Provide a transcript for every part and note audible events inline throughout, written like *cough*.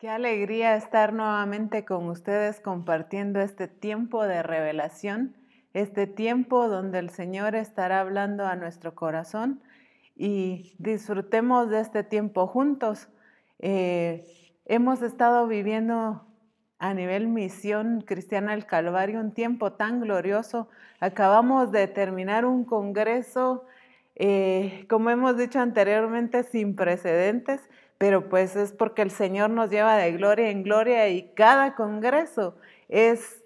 Qué alegría estar nuevamente con ustedes compartiendo este tiempo de revelación, este tiempo donde el Señor estará hablando a nuestro corazón y disfrutemos de este tiempo juntos. Eh, hemos estado viviendo a nivel misión cristiana del Calvario un tiempo tan glorioso. Acabamos de terminar un congreso, eh, como hemos dicho anteriormente, sin precedentes pero pues es porque el Señor nos lleva de gloria en gloria y cada congreso es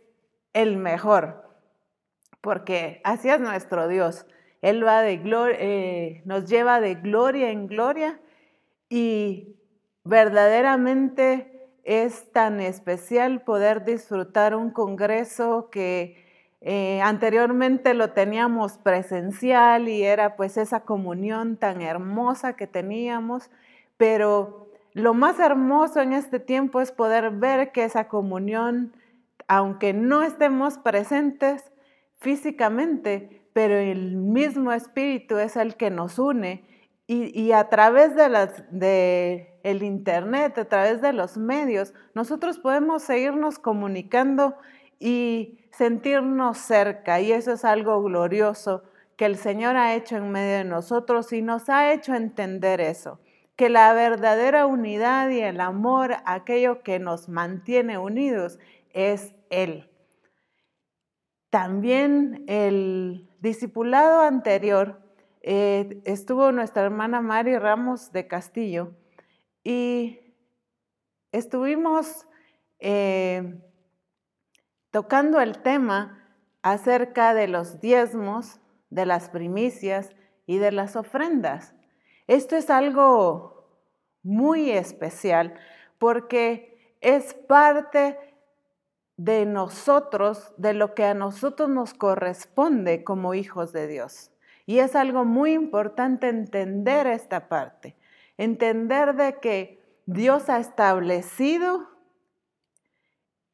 el mejor, porque así es nuestro Dios. Él va de gloria, eh, nos lleva de gloria en gloria y verdaderamente es tan especial poder disfrutar un congreso que eh, anteriormente lo teníamos presencial y era pues esa comunión tan hermosa que teníamos pero lo más hermoso en este tiempo es poder ver que esa comunión, aunque no estemos presentes físicamente, pero el mismo Espíritu es el que nos une y, a través de, las, de el Internet, a través de los medios, nosotros podemos seguirnos comunicando y sentirnos cerca y eso es algo glorioso que el Señor ha hecho en medio de nosotros y nos ha hecho entender eso que la verdadera unidad y el amor, aquello que nos mantiene unidos, es Él. También el discipulado anterior eh, estuvo nuestra hermana Mari Ramos de Castillo y estuvimos eh, tocando el tema acerca de los diezmos, de las primicias y de las ofrendas. Esto es algo muy especial porque es parte de nosotros, de lo que a nosotros nos corresponde como hijos de Dios. Y es algo muy importante entender esta parte, entender de que Dios ha establecido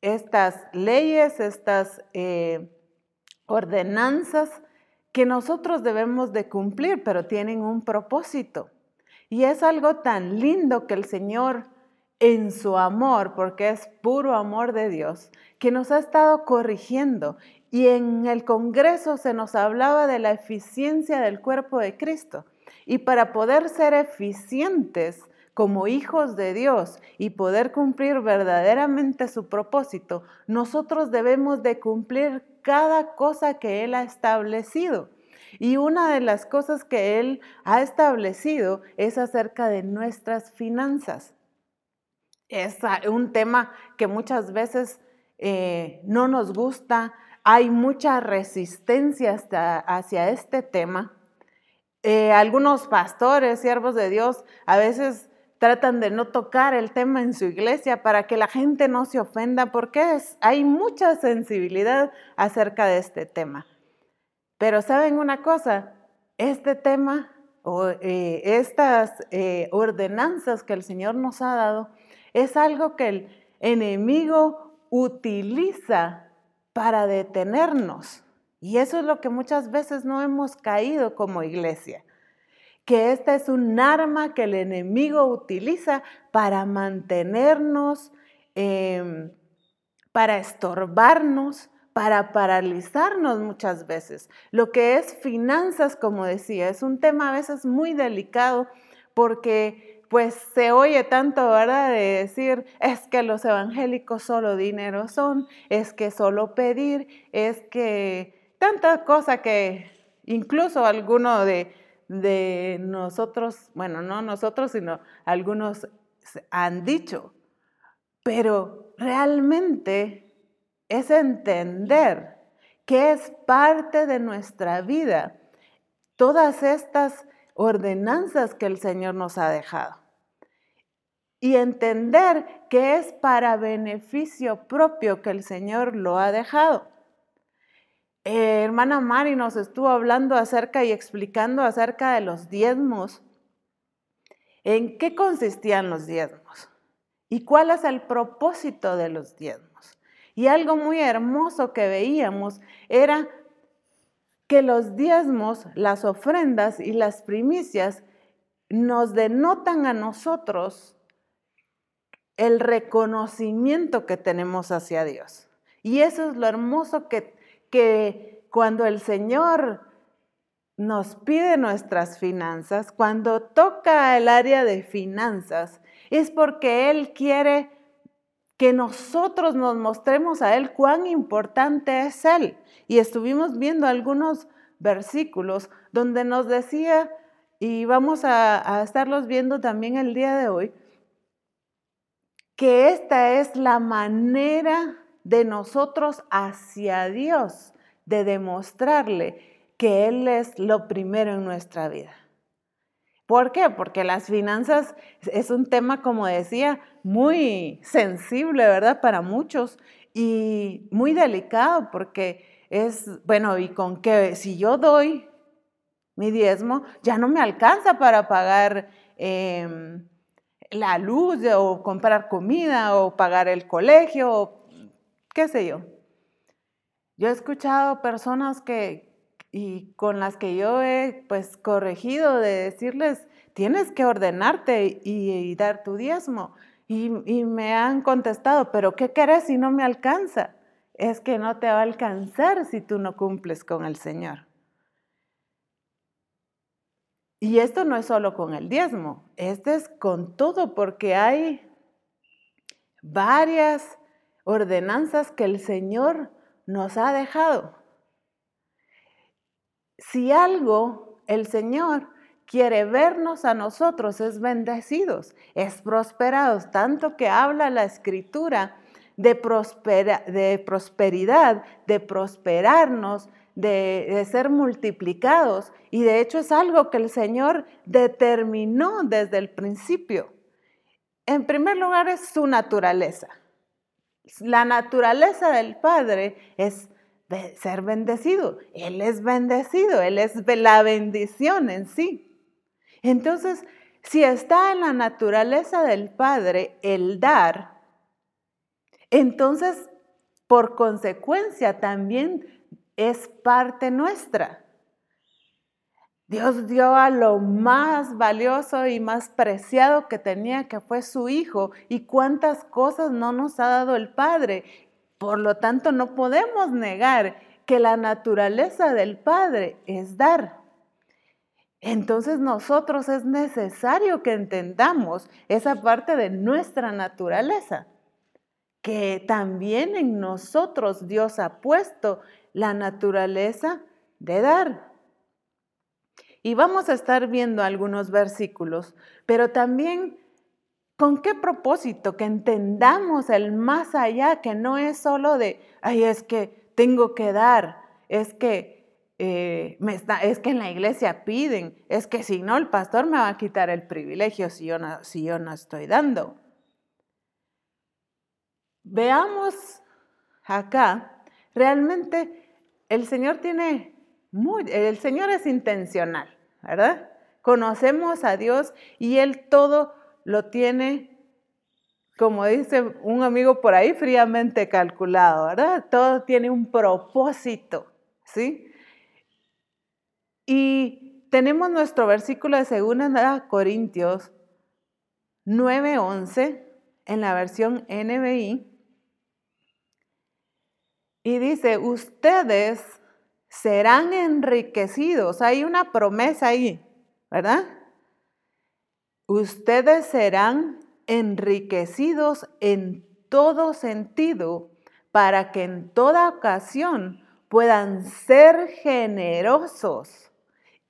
estas leyes, estas eh, ordenanzas que nosotros debemos de cumplir, pero tienen un propósito. Y es algo tan lindo que el Señor en su amor, porque es puro amor de Dios, que nos ha estado corrigiendo. Y en el Congreso se nos hablaba de la eficiencia del cuerpo de Cristo. Y para poder ser eficientes como hijos de Dios y poder cumplir verdaderamente su propósito, nosotros debemos de cumplir cada cosa que Él ha establecido. Y una de las cosas que Él ha establecido es acerca de nuestras finanzas. Es un tema que muchas veces eh, no nos gusta, hay mucha resistencia hacia este tema. Eh, algunos pastores, siervos de Dios, a veces tratan de no tocar el tema en su iglesia para que la gente no se ofenda, porque hay mucha sensibilidad acerca de este tema. Pero saben una cosa, este tema o eh, estas eh, ordenanzas que el Señor nos ha dado es algo que el enemigo utiliza para detenernos. Y eso es lo que muchas veces no hemos caído como iglesia que esta es un arma que el enemigo utiliza para mantenernos, em, para estorbarnos, para paralizarnos muchas veces. Lo que es finanzas, como decía, es un tema a veces muy delicado porque pues se oye tanto, ¿verdad? De decir, es que los evangélicos solo dinero son, es que solo pedir, es que tanta cosa que incluso alguno de, de nosotros, bueno, no nosotros, sino algunos han dicho, pero realmente es entender que es parte de nuestra vida todas estas ordenanzas que el Señor nos ha dejado. Y entender que es para beneficio propio que el Señor lo ha dejado. Eh, hermana Mari nos estuvo hablando acerca y explicando acerca de los diezmos. ¿En qué consistían los diezmos? ¿Y cuál es el propósito de los diezmos? Y algo muy hermoso que veíamos era que los diezmos, las ofrendas y las primicias nos denotan a nosotros el reconocimiento que tenemos hacia Dios. Y eso es lo hermoso que, que cuando el Señor nos pide nuestras finanzas, cuando toca el área de finanzas, es porque Él quiere que nosotros nos mostremos a Él cuán importante es Él. Y estuvimos viendo algunos versículos donde nos decía, y vamos a, estarlos viendo también el día de hoy, que esta es la manera de nosotros hacia Dios, de demostrarle que Él es lo primero en nuestra vida. ¿Por qué? Porque las finanzas es un tema, como decía, muy sensible, ¿verdad? Para muchos y muy delicado porque es, bueno, y con que si yo doy mi diezmo, ya no me alcanza para pagar em, la luz o comprar comida o pagar el colegio, qué sé yo. Yo he escuchado personas que, y con las que yo he pues corregido de decirles, tienes que ordenarte y, dar tu diezmo. Y, y, me han contestado, pero ¿qué querés si no me alcanza? Es que no te va a alcanzar si tú no cumples con el Señor. Y esto no es solo con el diezmo, este es con todo porque hay varias ordenanzas que el Señor nos ha dejado. Si algo el Señor quiere vernos a nosotros es bendecidos, es prosperados, tanto que habla la escritura de, prosperidad, de prosperarnos, de, de, ser multiplicados. Y de hecho es algo que el Señor determinó desde el principio. En primer lugar es su naturaleza. La naturaleza del Padre es ser bendecido. Él es bendecido, Él es la bendición en sí. Entonces, si está en la naturaleza del Padre el dar, entonces, por consecuencia, también es parte nuestra. Dios dio a lo más valioso y más preciado que tenía, que fue su Hijo, y cuántas cosas no nos ha dado el Padre. Por lo tanto, no podemos negar que la naturaleza del Padre es dar. Entonces nosotros es necesario que entendamos esa parte de nuestra naturaleza, que también en nosotros Dios ha puesto la naturaleza de dar. Y vamos a estar viendo algunos versículos, pero también ¿Con qué propósito? Que entendamos el más allá, que no es solo de, ay, es que tengo que dar, es que, eh, es que en la iglesia piden, es que si no, el pastor me va a quitar el privilegio si yo no, si yo no estoy dando. Veamos acá, realmente el Señor tiene el Señor es intencional, ¿verdad? Conocemos a Dios y Él todo lo tiene, como dice un amigo por ahí, fríamente calculado, ¿verdad? Todo tiene un propósito, ¿sí? Y tenemos nuestro versículo de 2 Corintios 9:11 en la versión NBI. Y dice, ustedes serán enriquecidos. Hay una promesa ahí, ¿verdad? Ustedes serán enriquecidos en todo sentido para que en toda ocasión puedan ser generosos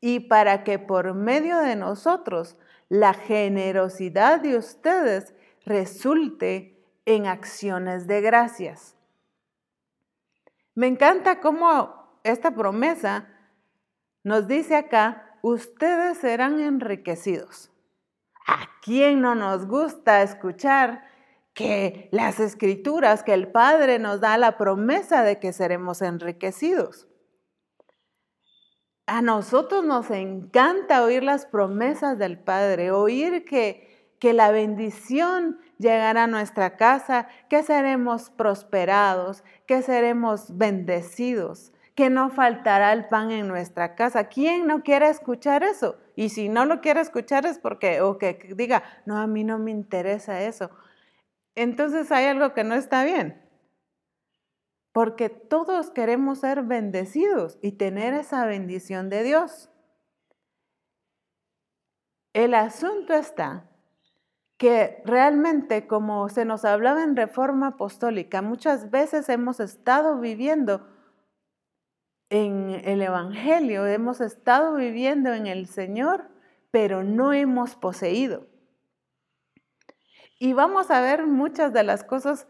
y para que por medio de nosotros la generosidad de ustedes resulte en acciones de gracias. Me encanta cómo esta promesa nos dice acá, ustedes serán enriquecidos. ¿A quién no nos gusta escuchar que las escrituras, que el Padre nos da la promesa de que seremos enriquecidos? A nosotros nos encanta oír las promesas del Padre, oír que, que la bendición llegará a nuestra casa, que seremos prosperados, que seremos bendecidos que no faltará el pan en nuestra casa. ¿Quién no quiere escuchar eso? Y si no lo quiere escuchar es porque, o que diga, no, a mí no me interesa eso. entonces hay algo que no está bien. Porque todos queremos ser bendecidos y tener esa bendición de Dios. El asunto está que realmente, como se nos hablaba en Reforma Apostólica, muchas veces hemos estado viviendo en el Evangelio, hemos estado viviendo en el Señor, pero no hemos poseído. Y vamos a ver muchas de las cosas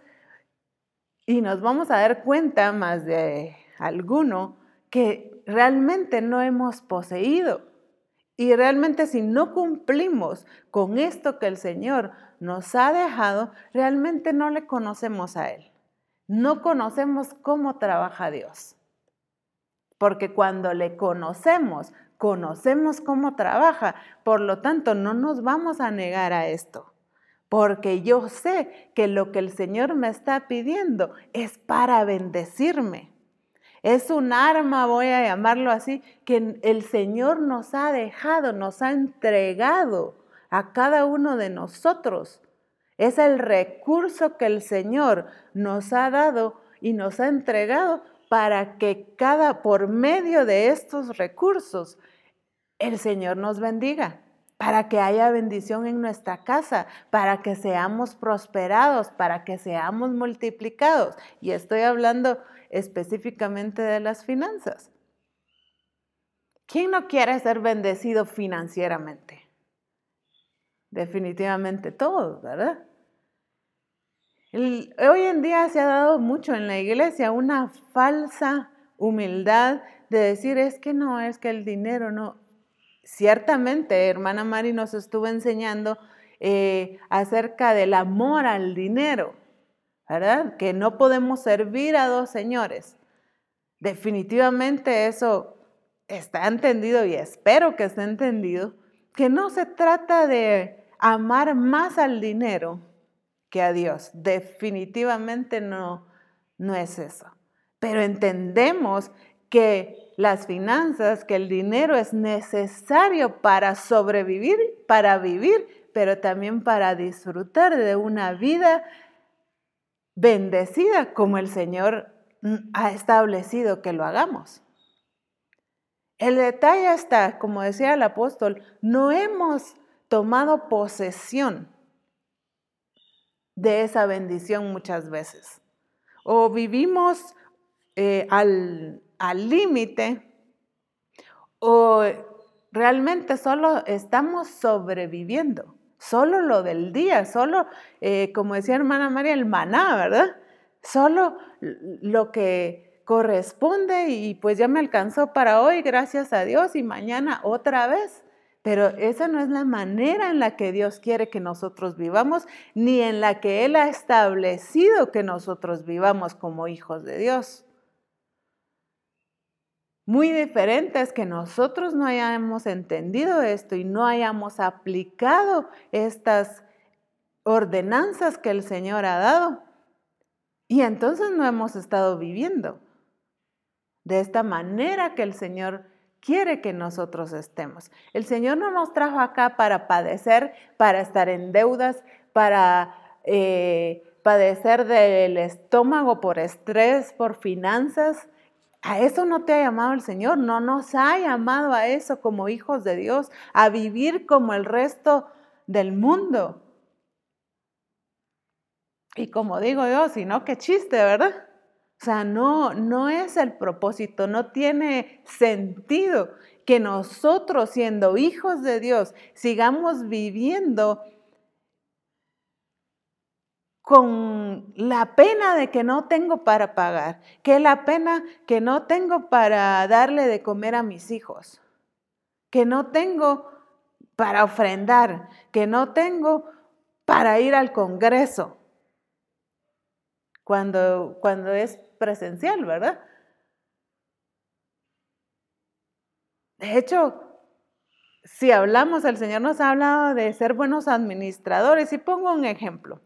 y nos vamos a dar cuenta más de alguno que realmente no hemos poseído. Y realmente si no cumplimos con esto que el Señor nos ha dejado, realmente no le conocemos a Él. No conocemos cómo trabaja Dios. Porque cuando le conocemos, conocemos cómo trabaja. Por lo tanto, no nos vamos a negar a esto. Porque yo sé que lo que el Señor me está pidiendo es para bendecirme. Es un arma, voy a llamarlo así, que el Señor nos ha dejado, nos ha entregado a cada uno de nosotros. Es el recurso que el Señor nos ha dado y nos ha entregado para que cada, por medio de estos recursos, el Señor nos bendiga, para que haya bendición en nuestra casa, para que seamos prosperados, para que seamos multiplicados. Y estoy hablando específicamente de las finanzas. ¿Quién no quiere ser bendecido financieramente? Definitivamente todos, ¿verdad? Hoy en día se ha dado mucho en la iglesia una falsa humildad de decir es que no, es que el dinero no. Ciertamente, hermana Mari nos estuvo enseñando eh, acerca del amor al dinero, ¿verdad? Que no podemos servir a dos señores. Definitivamente eso está entendido y espero que esté entendido, que no se trata de amar más al dinero que a Dios. Definitivamente no, no es eso. Pero entendemos que las finanzas, que el dinero es necesario para sobrevivir, para vivir, pero también para disfrutar de una vida bendecida como el Señor ha establecido que lo hagamos. El detalle está, como decía el apóstol, no hemos tomado posesión de esa bendición muchas veces. O vivimos eh, al límite o realmente solo estamos sobreviviendo. Solo lo del día, solo, eh, como decía hermana María, el maná, ¿verdad? Solo lo que corresponde y pues ya me alcanzó para hoy, gracias a Dios, y mañana otra vez. Pero esa no es la manera en la que Dios quiere que nosotros vivamos, ni en la que Él ha establecido que nosotros vivamos como hijos de Dios muy diferente es que nosotros no hayamos entendido esto y no hayamos aplicado estas ordenanzas que el Señor ha dado. Y entonces no hemos estado viviendo de esta manera que el Señor quiere que nosotros estemos. El Señor no nos trajo acá para padecer, para estar en deudas, para eh, padecer del estómago por estrés, por finanzas. A eso no te ha llamado el Señor, no nos ha llamado a eso como hijos de Dios, a vivir como el resto del mundo. Y como digo yo, si no, qué chiste, ¿verdad? O sea, no, no es el propósito, no tiene sentido que nosotros siendo hijos de Dios sigamos viviendo con la pena de que no tengo para pagar, que la pena que no tengo para darle de comer a mis hijos, que no tengo para ofrendar, que no tengo para ir al Congreso, cuando, cuando es presencial, ¿verdad? De hecho, si hablamos, el Señor nos ha hablado de ser buenos administradores y pongo un ejemplo.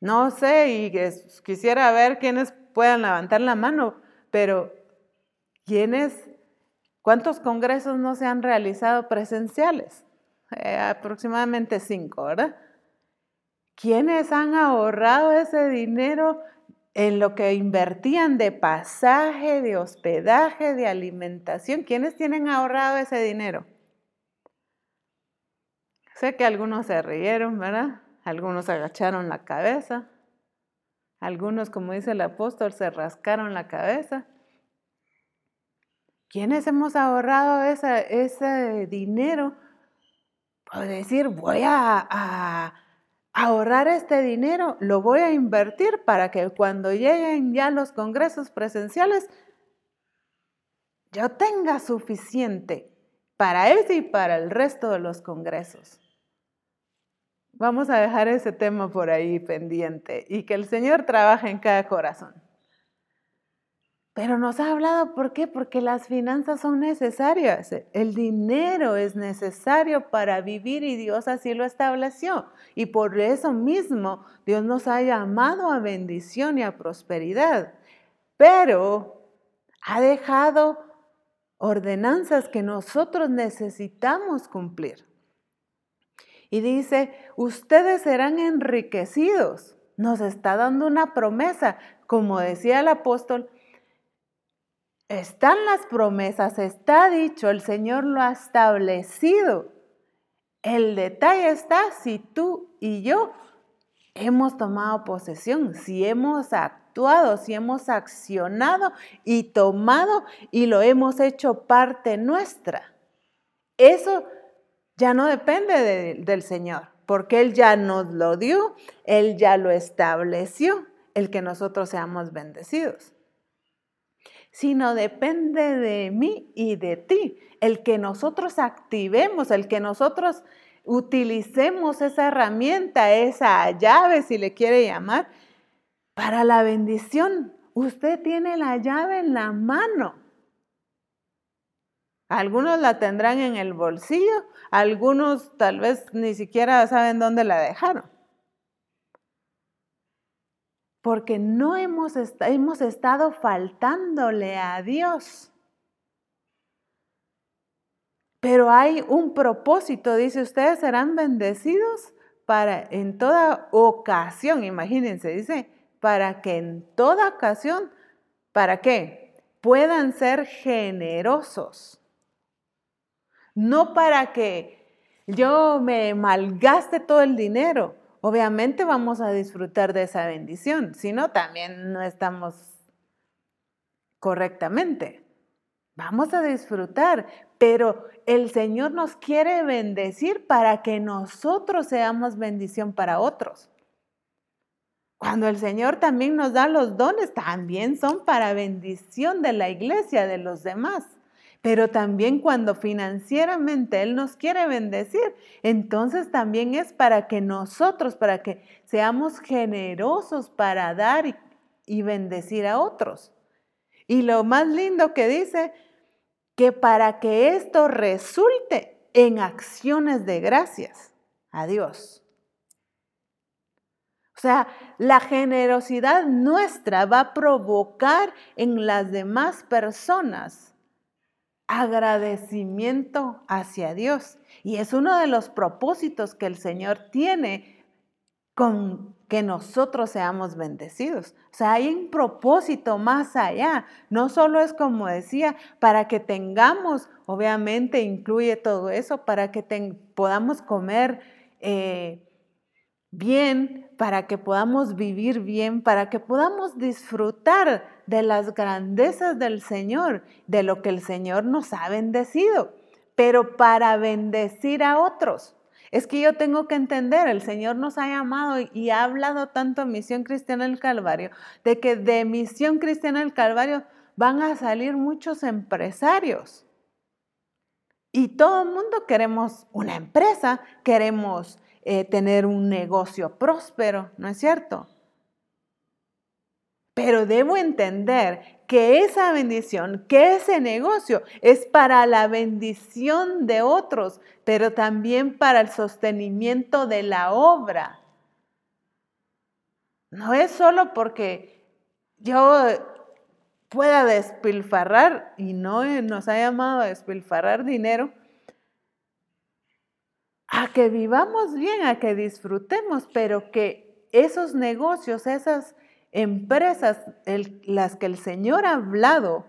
No sé, y quisiera ver quiénes puedan levantar la mano, pero ¿quiénes, cuántos congresos no se han realizado presenciales? Eh, aproximadamente cinco, ¿verdad? ¿Quiénes han ahorrado ese dinero en lo que invertían de pasaje, de hospedaje, de alimentación? ¿Quiénes tienen ahorrado ese dinero? Sé que algunos se rieron, ¿verdad? Algunos agacharon la cabeza. Algunos, como dice el apóstol, se rascaron la cabeza. ¿Quiénes hemos ahorrado ese dinero? Por decir, voy a ahorrar este dinero, lo voy a invertir para que cuando lleguen ya los congresos presenciales, yo tenga suficiente para ese y para el resto de los congresos. Vamos a dejar ese tema por ahí pendiente y que el Señor trabaje en cada corazón. Pero nos ha hablado, ¿por qué? Porque las finanzas son necesarias. El dinero es necesario para vivir y Dios así lo estableció. Y por eso mismo Dios nos ha llamado a bendición y a prosperidad. Pero ha dejado ordenanzas que nosotros necesitamos cumplir. Y dice, ustedes serán enriquecidos. Nos está dando una promesa. Como decía el apóstol, están las promesas, está dicho, el Señor lo ha establecido. El detalle está si tú y yo hemos tomado posesión, si hemos actuado, si hemos accionado y tomado y lo hemos hecho parte nuestra. Eso ya no depende del Señor, porque Él ya nos lo dio, Él ya lo estableció, el que nosotros seamos bendecidos sino depende de mí y de ti. El que nosotros activemos, el que nosotros utilicemos esa herramienta, esa llave, si le quiere llamar, para la bendición. Usted tiene la llave en la mano. Algunos la tendrán en el bolsillo, algunos tal vez ni siquiera saben dónde la dejaron porque no hemos, hemos estado faltándole a Dios. Pero hay un propósito, dice, ustedes serán bendecidos para en toda ocasión, imagínense, dice, para que en toda ocasión, ¿para qué? Puedan ser generosos. No para que yo me malgaste todo el dinero, obviamente vamos a disfrutar de esa bendición, si no, también no estamos correctamente. Vamos a disfrutar, pero el Señor nos quiere bendecir para que nosotros seamos bendición para otros. Cuando el Señor también nos da los dones, también son para bendición de la iglesia, de los demás pero también cuando financieramente Él nos quiere bendecir, entonces también es para que nosotros, para que seamos generosos para dar y, bendecir a otros. Y lo más lindo que dice, que para que esto resulte en acciones de gracias a Dios. O sea, la generosidad nuestra va a provocar en las demás personas agradecimiento hacia Dios. Y es uno de los propósitos que el Señor tiene con que nosotros seamos bendecidos. O sea, hay un propósito más allá. No solo es como decía, para que tengamos, obviamente incluye todo eso, para que podamos comer eh, bien, para que podamos vivir bien, para que podamos disfrutar de las grandezas del Señor, de lo que el Señor nos ha bendecido, pero para bendecir a otros. Es que yo tengo que entender, el Señor nos ha llamado y ha hablado tanto en Misión Cristiana del Calvario, de que de Misión Cristiana del Calvario van a salir muchos empresarios. Y todo el mundo queremos una empresa, queremos eh, tener un negocio próspero, ¿no es cierto? Pero debo entender que esa bendición, que ese negocio es para la bendición de otros, pero también para el sostenimiento de la obra. No es solo porque yo pueda despilfarrar, y no nos ha llamado a despilfarrar dinero, a que vivamos bien, a que disfrutemos, pero que esos negocios, esas empresas, las que el Señor ha hablado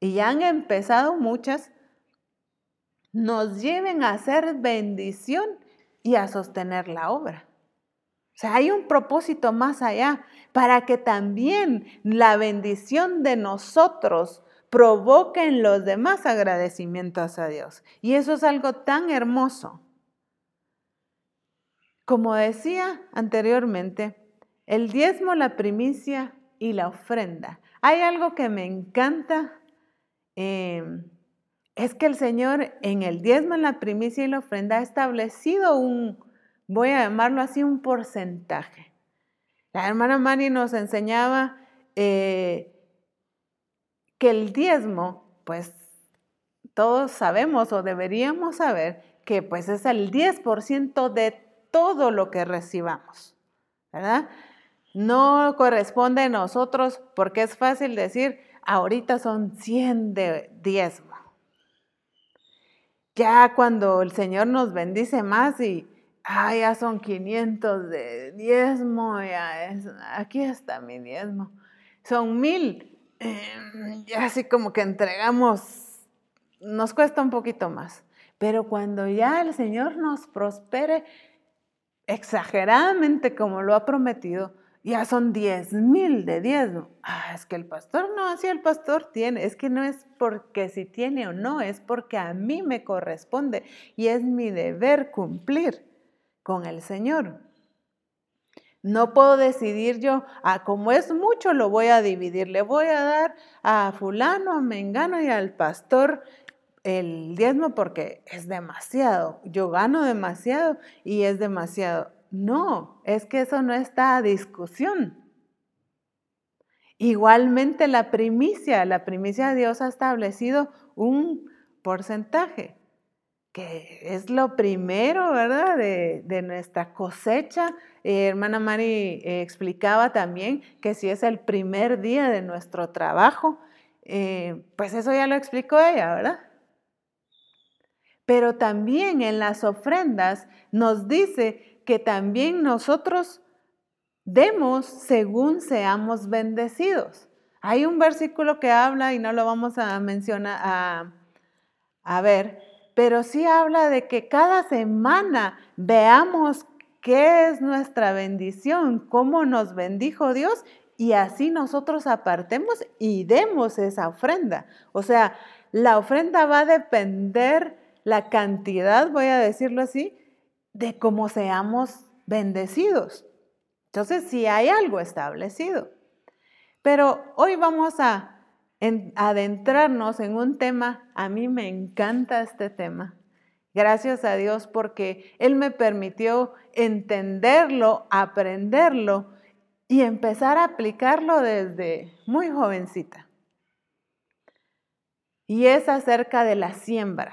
y ya han empezado muchas, nos lleven a hacer bendición y a sostener la obra. O sea, hay un propósito más allá para que también la bendición de nosotros provoque en los demás agradecimientos a Dios. Y eso es algo tan hermoso. Como decía anteriormente, el diezmo, la primicia y la ofrenda. Hay algo que me encanta, em, es que el Señor en el diezmo, en la primicia y la ofrenda ha establecido un, voy a llamarlo así, un porcentaje. La hermana Mari nos enseñaba eh, que el diezmo, pues todos sabemos o deberíamos saber que pues es el 10% de todo lo que recibamos, ¿verdad? No corresponde a nosotros porque es fácil decir, ahorita son 100 de diezmo. Ya cuando el Señor nos bendice más y ah, ya son 500 de diezmo, ya es, aquí está mi diezmo. Son mil, em, ya así como que entregamos, nos cuesta un poquito más. Pero cuando ya el Señor nos prospere exageradamente como lo ha prometido, ya son 10 mil de diezmo. Ah, es que el pastor no, así el pastor tiene. Es que no es porque si tiene o no, es porque a mí me corresponde y es mi deber cumplir con el Señor. No puedo decidir yo, ah, como es mucho, lo voy a dividir. Le voy a dar a fulano, a mengano y al pastor el diezmo porque es demasiado. Yo gano demasiado y es demasiado. No, es que eso no está a discusión. Igualmente la primicia, la primicia de Dios ha establecido un porcentaje que es lo primero, ¿verdad? De, nuestra cosecha. Eh, hermana Mari eh, explicaba también que si es el primer día de nuestro trabajo, eh, pues eso ya lo explicó ella, ¿verdad? Pero también en las ofrendas nos dice que también nosotros demos según seamos bendecidos. Hay un versículo que habla y no lo vamos a mencionar, a, ver, pero sí habla de que cada semana veamos qué es nuestra bendición, cómo nos bendijo Dios y así nosotros apartemos y demos esa ofrenda. O sea, la ofrenda va a depender la cantidad, voy a decirlo así, de cómo seamos bendecidos. Entonces, sí hay algo establecido. Pero hoy vamos a adentrarnos en un tema, a mí me encanta este tema. Gracias a Dios porque Él me permitió entenderlo, aprenderlo y empezar a aplicarlo desde muy jovencita. Y es acerca de la siembra.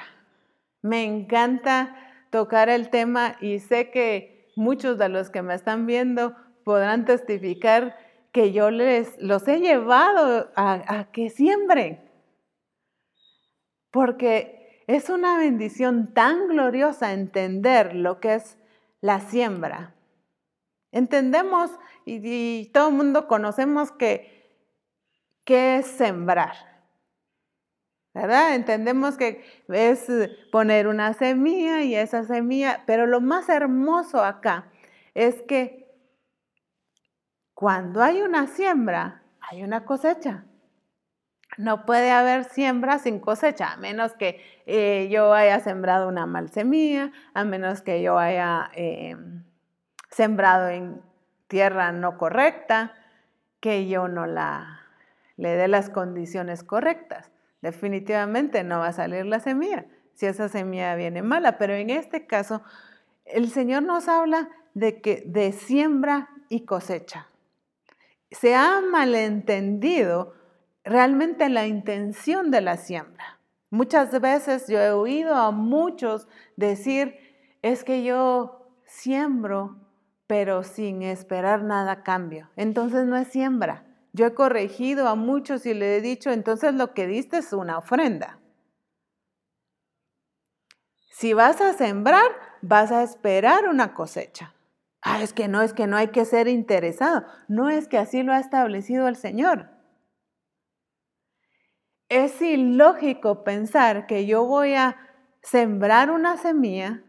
Me encanta tocar el tema y sé que muchos de los que me están viendo podrán testificar que yo les los he llevado a, que siembren. Porque es una bendición tan gloriosa entender lo que es la siembra. Entendemos y, todo el mundo conocemos que, que es sembrar. ¿Verdad? Entendemos que es poner una semilla y esa semilla, pero lo más hermoso acá es que cuando hay una siembra, hay una cosecha. No puede haber siembra sin cosecha, a menos que eh, yo haya sembrado una mal semilla, a menos que yo haya eh, sembrado en tierra no correcta, que yo no la le dé las condiciones correctas. Definitivamente no va a salir la semilla si esa semilla viene mala, pero en este caso el Señor nos habla de que de siembra y cosecha se ha malentendido realmente la intención de la siembra. Muchas veces yo he oído a muchos decir, es que yo siembro, pero sin esperar nada cambio. Entonces no es siembra. Yo he corregido a muchos y le he dicho, entonces lo que diste es una ofrenda. Si vas a sembrar, vas a esperar una cosecha. Ah, es que no, es que no hay que ser interesado. No es que así lo ha establecido el Señor. Es ilógico pensar que yo voy a sembrar una semilla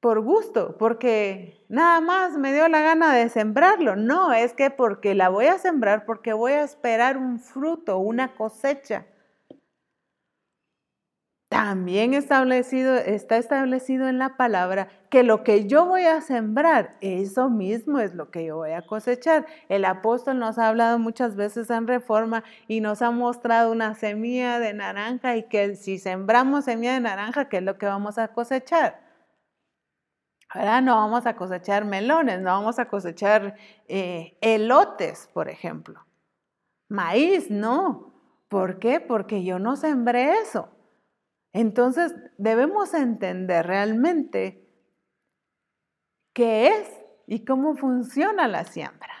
por gusto, porque nada más me dio la gana de sembrarlo. No, es que porque la voy a sembrar, porque voy a esperar un fruto, una cosecha. También establecido, está establecido en la palabra que lo que yo voy a sembrar, eso mismo es lo que yo voy a cosechar. El apóstol nos ha hablado muchas veces en reforma y nos ha mostrado una semilla de naranja y que si sembramos semilla de naranja, ¿qué es lo que vamos a cosechar? Ahora no vamos a cosechar melones, no vamos a cosechar eh, elotes, por ejemplo. Maíz, no. ¿Por qué? Porque yo no sembré eso. Entonces debemos entender realmente qué es y cómo funciona la siembra.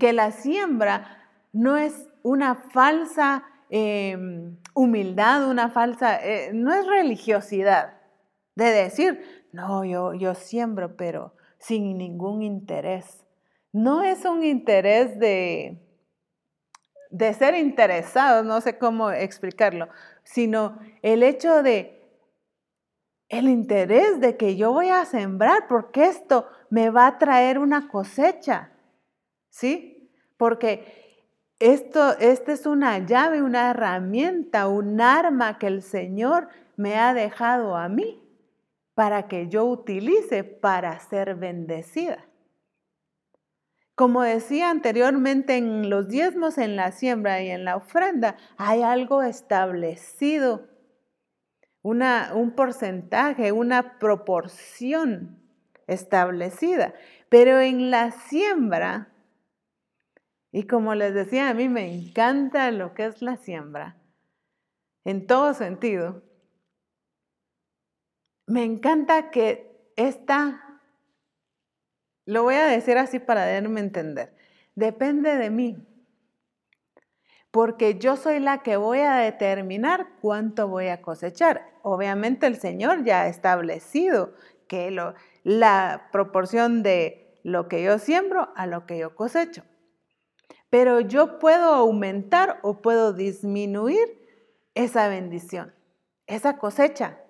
Que la siembra no es una falsa em, humildad, una falsa, eh, no es religiosidad de decir, no, yo, yo siembro, pero sin ningún interés. No es un interés de, de ser interesados, no sé cómo explicarlo, sino el hecho de el interés de que yo voy a sembrar porque esto me va a traer una cosecha. ¿Sí? Porque esto, esta es una llave, una herramienta, un arma que el Señor me ha dejado a mí para que yo utilice para ser bendecida. Como decía anteriormente, en los diezmos, en la siembra y en la ofrenda, hay algo establecido, una, un porcentaje, una proporción establecida. Pero en la siembra, y como les decía, a mí me encanta lo que es la siembra, en todo sentido, me encanta que esta lo voy a decir así para darme a entender. Depende de mí. Porque yo soy la que voy a determinar cuánto voy a cosechar. Obviamente el Señor ya ha establecido que la proporción de lo que yo siembro a lo que yo cosecho. Pero yo puedo aumentar o puedo disminuir esa bendición, esa cosecha.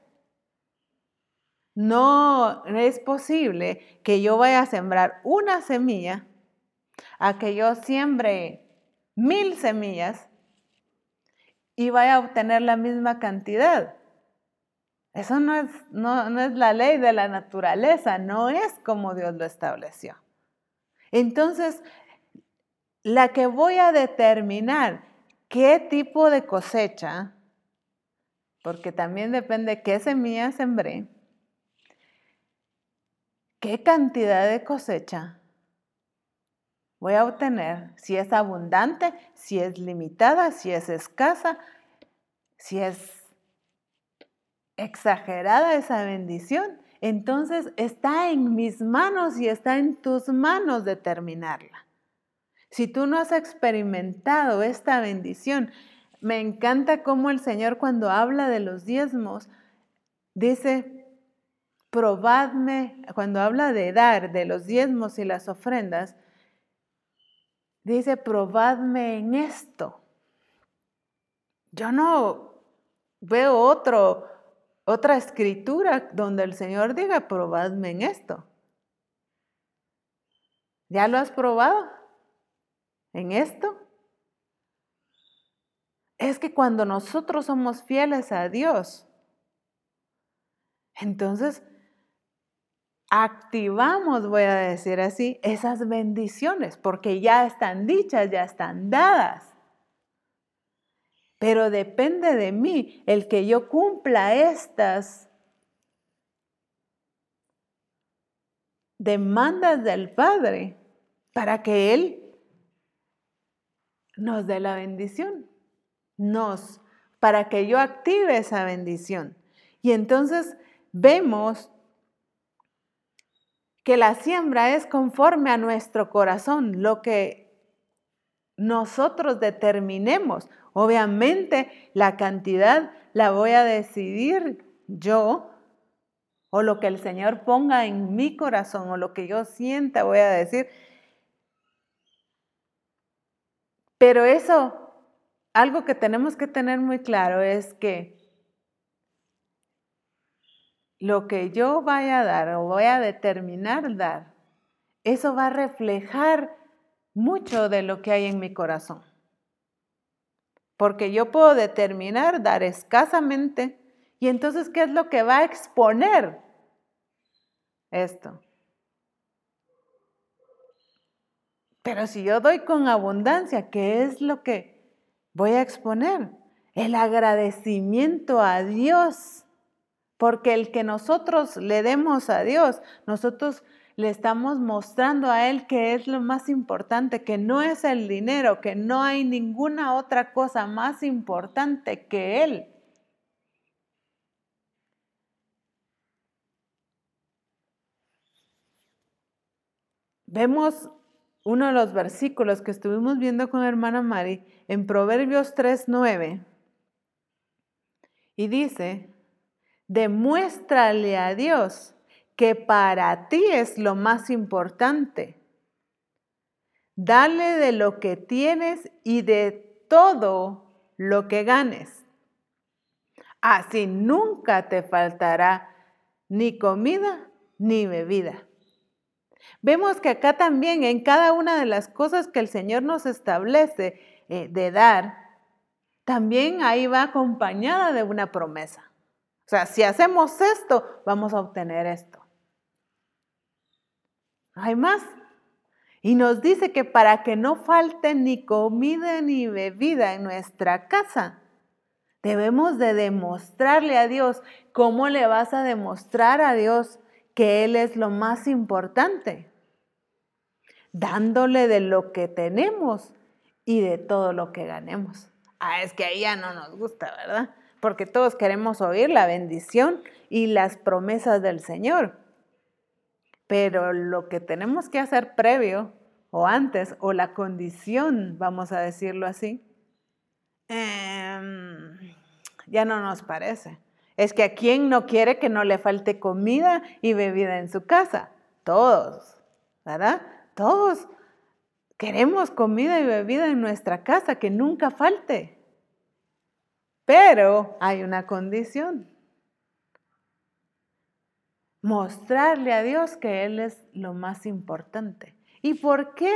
No es posible que yo vaya a sembrar una semilla a que yo siembre mil semillas y vaya a obtener la misma cantidad. Eso no es, no, no es la ley de la naturaleza, no es como Dios lo estableció. Entonces, la que voy a determinar qué tipo de cosecha, porque también depende qué semilla sembré, qué cantidad de cosecha voy a obtener, si es abundante, si es limitada, si es escasa, si es exagerada esa bendición. Entonces está en mis manos y está en tus manos determinarla. Si tú no has experimentado esta bendición, me encanta cómo el Señor cuando habla de los diezmos dice, probadme, cuando habla de dar, de los diezmos y las ofrendas, dice, probadme en esto. Yo no veo otro, otra escritura donde el Señor diga, probadme en esto. ¿Ya lo has probado? ¿En esto? Es que cuando nosotros somos fieles a Dios, entonces activamos, voy a decir así, esas bendiciones, porque ya están dichas, ya están dadas. Pero depende de mí el que yo cumpla estas demandas del Padre para que Él nos dé la bendición, nos, para que yo active esa bendición. Y entonces vemos que la siembra es conforme a nuestro corazón, lo que nosotros determinemos. Obviamente la cantidad la voy a decidir yo o lo que el Señor ponga en mi corazón o lo que yo sienta voy a decir. Pero eso, algo que tenemos que tener muy claro es que lo que yo vaya a dar o voy a determinar dar, eso va a reflejar mucho de lo que hay en mi corazón. Porque yo puedo determinar dar escasamente y entonces, ¿qué es lo que va a exponer esto? Pero si yo doy con abundancia, ¿qué es lo que voy a exponer? El agradecimiento a Dios. Porque el que nosotros le demos a Dios, nosotros le estamos mostrando a Él que es lo más importante, que no es el dinero, que no hay ninguna otra cosa más importante que Él. Vemos uno de los versículos que estuvimos viendo con hermana Mari en Proverbios 3:9 y dice, demuéstrale a Dios que para ti es lo más importante. Dale de lo que tienes y de todo lo que ganes. Así nunca te faltará ni comida ni bebida. Vemos que acá también en cada una de las cosas que el Señor nos establece eh, de dar, también ahí va acompañada de una promesa. O sea, si hacemos esto, vamos a obtener esto. Hay más. Y nos dice que para que no falte ni comida ni bebida en nuestra casa, debemos de demostrarle a Dios. ¿Cómo le vas a demostrar a Dios que Él es lo más importante? dándole de lo que tenemos y de todo lo que ganemos. Ah, es que ahí ya no nos gusta, ¿verdad? Porque todos queremos oír la bendición y las promesas del Señor. Pero lo que tenemos que hacer previo o antes, o la condición, vamos a decirlo así, em, ya no nos parece. Es que a quién no quiere que no le falte comida y bebida en su casa. Todos, ¿verdad? Todos queremos comida y bebida en nuestra casa, que nunca falte. Pero hay una condición. Mostrarle a Dios que Él es lo más importante. ¿Y por qué,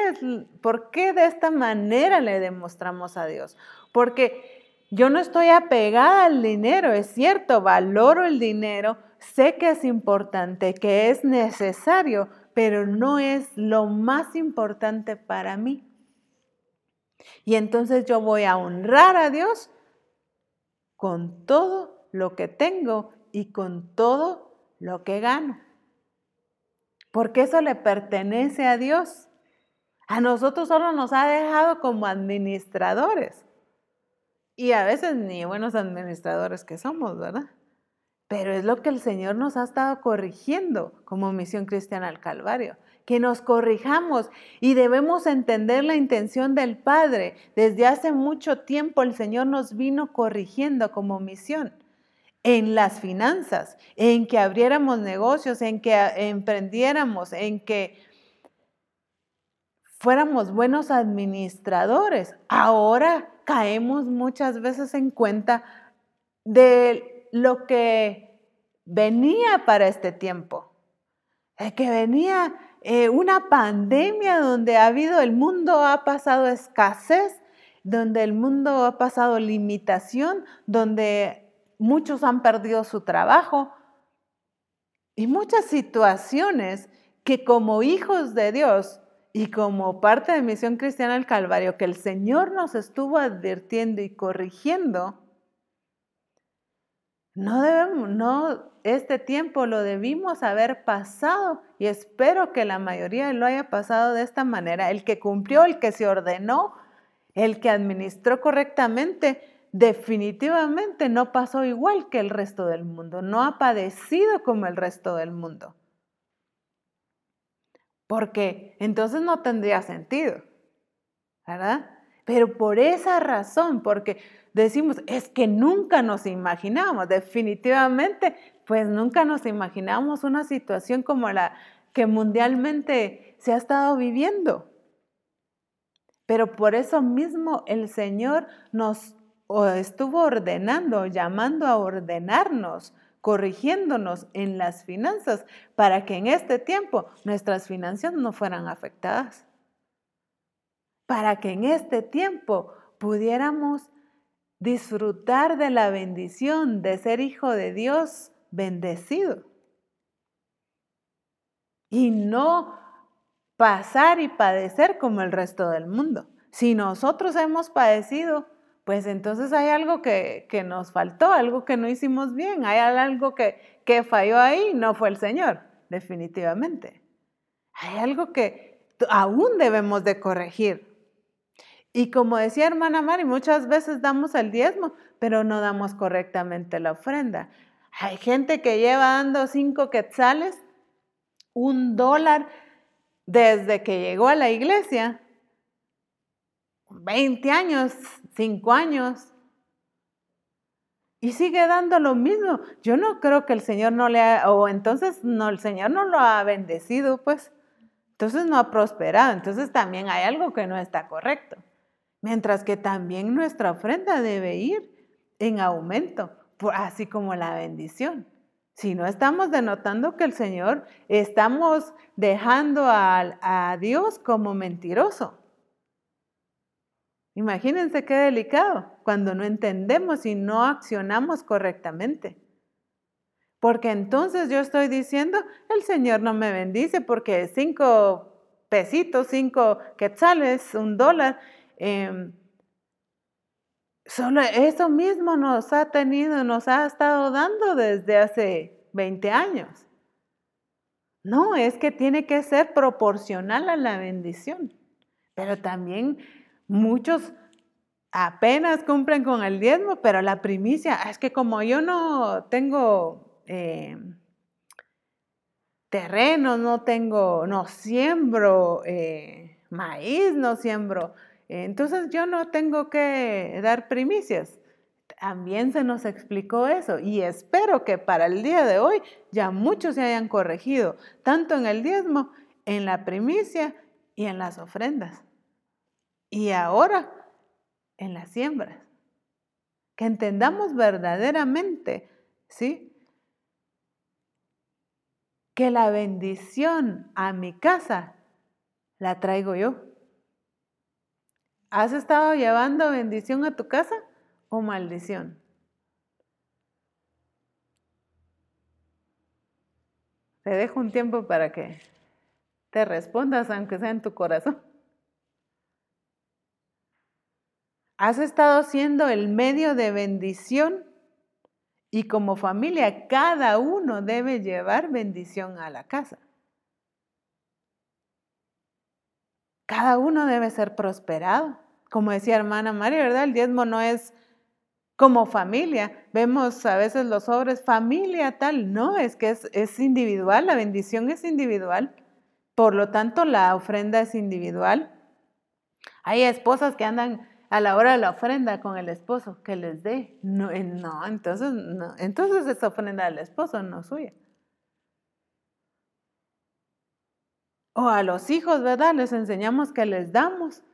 por qué de esta manera le demostramos a Dios? Porque yo no estoy apegada al dinero, es cierto, valoro el dinero, sé que es importante, que es necesario, pero no es lo más importante para mí. Y entonces yo voy a honrar a Dios con todo lo que tengo y con todo lo que gano. Porque eso le pertenece a Dios. A nosotros solo nos ha dejado como administradores. Y a veces ni buenos administradores que somos, ¿verdad? Pero es lo que el Señor nos ha estado corrigiendo como misión cristiana al Calvario, que nos corrijamos y debemos entender la intención del Padre. Desde hace mucho tiempo el Señor nos vino corrigiendo como misión en las finanzas, en que abriéramos negocios, en que emprendiéramos, en que fuéramos buenos administradores. Ahora caemos muchas veces en cuenta de lo que venía para este tiempo. que venía eh, una pandemia donde ha habido, el mundo ha pasado escasez, donde el mundo ha pasado limitación, donde muchos han perdido su trabajo. Y muchas situaciones que como hijos de Dios y como parte de Misión Cristiana del Calvario, que el Señor nos estuvo advirtiendo y corrigiendo, no debemos, no, este tiempo lo debimos haber pasado y espero que la mayoría lo haya pasado de esta manera. El que cumplió, el que se ordenó, el que administró correctamente, definitivamente no pasó igual que el resto del mundo, no ha padecido como el resto del mundo. Porque entonces no tendría sentido, ¿verdad? Pero por esa razón, porque decimos, es que nunca nos imaginamos, definitivamente, pues nunca nos imaginamos una situación como la que mundialmente se ha estado viviendo. Pero por eso mismo el Señor nos estuvo ordenando, llamando a ordenarnos, corrigiéndonos en las finanzas para que en este tiempo nuestras finanzas no fueran afectadas. Para que en este tiempo pudiéramos disfrutar de la bendición de ser hijo de Dios bendecido. Y no pasar y padecer como el resto del mundo. Si nosotros hemos padecido, pues entonces hay algo que, nos faltó, algo que no hicimos bien, hay algo que, que falló ahí, no fue el Señor, definitivamente. Hay algo que aún debemos de corregir. Y como decía hermana Mari, muchas veces damos el diezmo, pero no damos correctamente la ofrenda. Hay gente que lleva dando cinco quetzales, un dólar, desde que llegó a la iglesia, 20 años, 5 años, y sigue dando lo mismo. Yo no creo que el Señor no le ha, o entonces no, el Señor no lo ha bendecido, pues. Entonces no ha prosperado. Entonces también hay algo que no está correcto. Mientras que también nuestra ofrenda debe ir en aumento, así como la bendición. Si no estamos denotando que el Señor, estamos dejando a, Dios como mentiroso. Imagínense qué delicado cuando no entendemos y no accionamos correctamente. Porque entonces yo estoy diciendo, el Señor no me bendice porque cinco pesitos, cinco quetzales, un dólar, em, Solo eso mismo nos ha tenido, nos ha estado dando desde hace 20 años. No, es que tiene que ser proporcional a la bendición. Pero también muchos apenas cumplen con el diezmo, pero la primicia, es que como yo no tengo eh, terreno, no tengo, no siembro eh, maíz, no siembro entonces yo no tengo que dar primicias. También se nos explicó eso y espero que para el día de hoy ya muchos se hayan corregido, tanto en el diezmo, en la primicia y en las ofrendas. Y ahora en las siembras. Que entendamos verdaderamente, ¿sí? Que la bendición a mi casa la traigo yo. ¿Has estado llevando bendición a tu casa o maldición? Te dejo un tiempo para que te respondas, aunque sea en tu corazón. ¿Has estado siendo el medio de bendición? Y como familia, cada uno debe llevar bendición a la casa. Cada uno debe ser prosperado como decía hermana María, ¿verdad? El diezmo no es como familia. Vemos a veces los sobres, familia tal. No, es que es, individual, la bendición es individual. Por lo tanto, la ofrenda es individual. Hay esposas que andan a la hora de la ofrenda con el esposo, que les dé. No, eh, no entonces, no, entonces es ofrenda del esposo, no suya. O a los hijos, ¿verdad? Les enseñamos que les damos.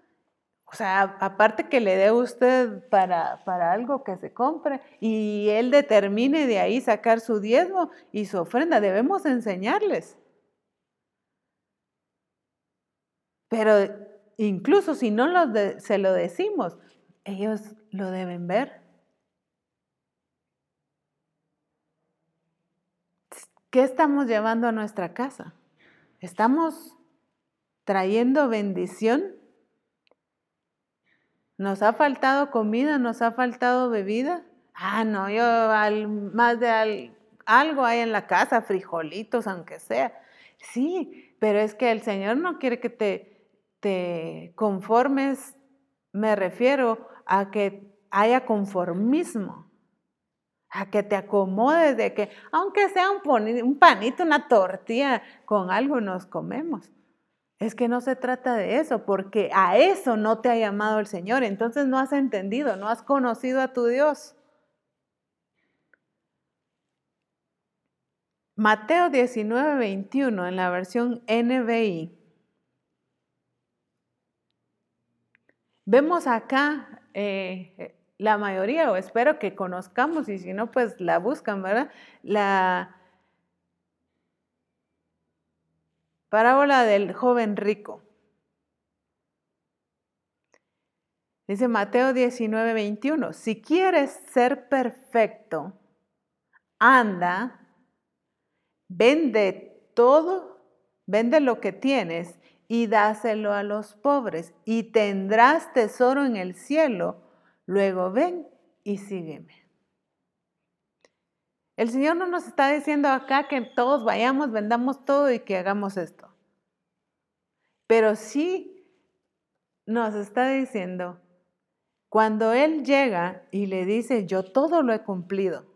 O sea, aparte que le dé usted para, para, algo que se compre y él determine de ahí sacar su diezmo y su ofrenda, debemos enseñarles. Pero incluso si no se lo decimos, ellos lo deben ver. ¿Qué estamos llevando a nuestra casa? ¿Estamos trayendo bendición? ¿Nos ha faltado comida? ¿Nos ha faltado bebida? Ah, no, yo más de algo hay en la casa, frijolitos, aunque sea. Sí, pero es que el Señor no quiere que te, te conformes, me refiero a que haya conformismo, a que te acomodes de que, aunque sea un panito, una tortilla, con algo nos comemos. Es que no se trata de eso, porque a eso no te ha llamado el Señor. Entonces no has entendido, no has conocido a tu Dios. Mateo 19, 21 en la versión NBI. Vemos acá eh, la mayoría, o espero que conozcamos, y si no, pues la buscan, ¿verdad? La Parábola del joven rico. Dice Mateo 19, 21, si quieres ser perfecto, anda, vende todo, vende lo que tienes y dáselo a los pobres y tendrás tesoro en el cielo. Luego ven y sígueme. El Señor no nos está diciendo acá que todos vayamos, vendamos todo y que hagamos esto. Pero sí nos está diciendo, cuando Él llega y le dice, yo todo lo he cumplido,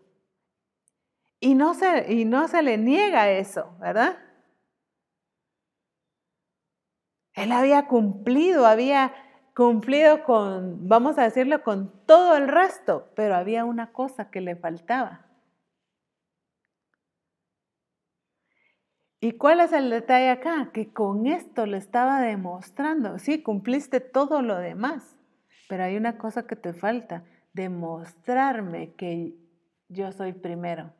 y no se, y no se le niega eso, ¿verdad? Él había cumplido, había cumplido con, vamos a decirlo, con todo el resto, pero había una cosa que le faltaba. ¿Y cuál es el detalle acá? Que con esto le estaba demostrando, sí, cumpliste todo lo demás, pero hay una cosa que te falta, demostrarme que yo soy primero.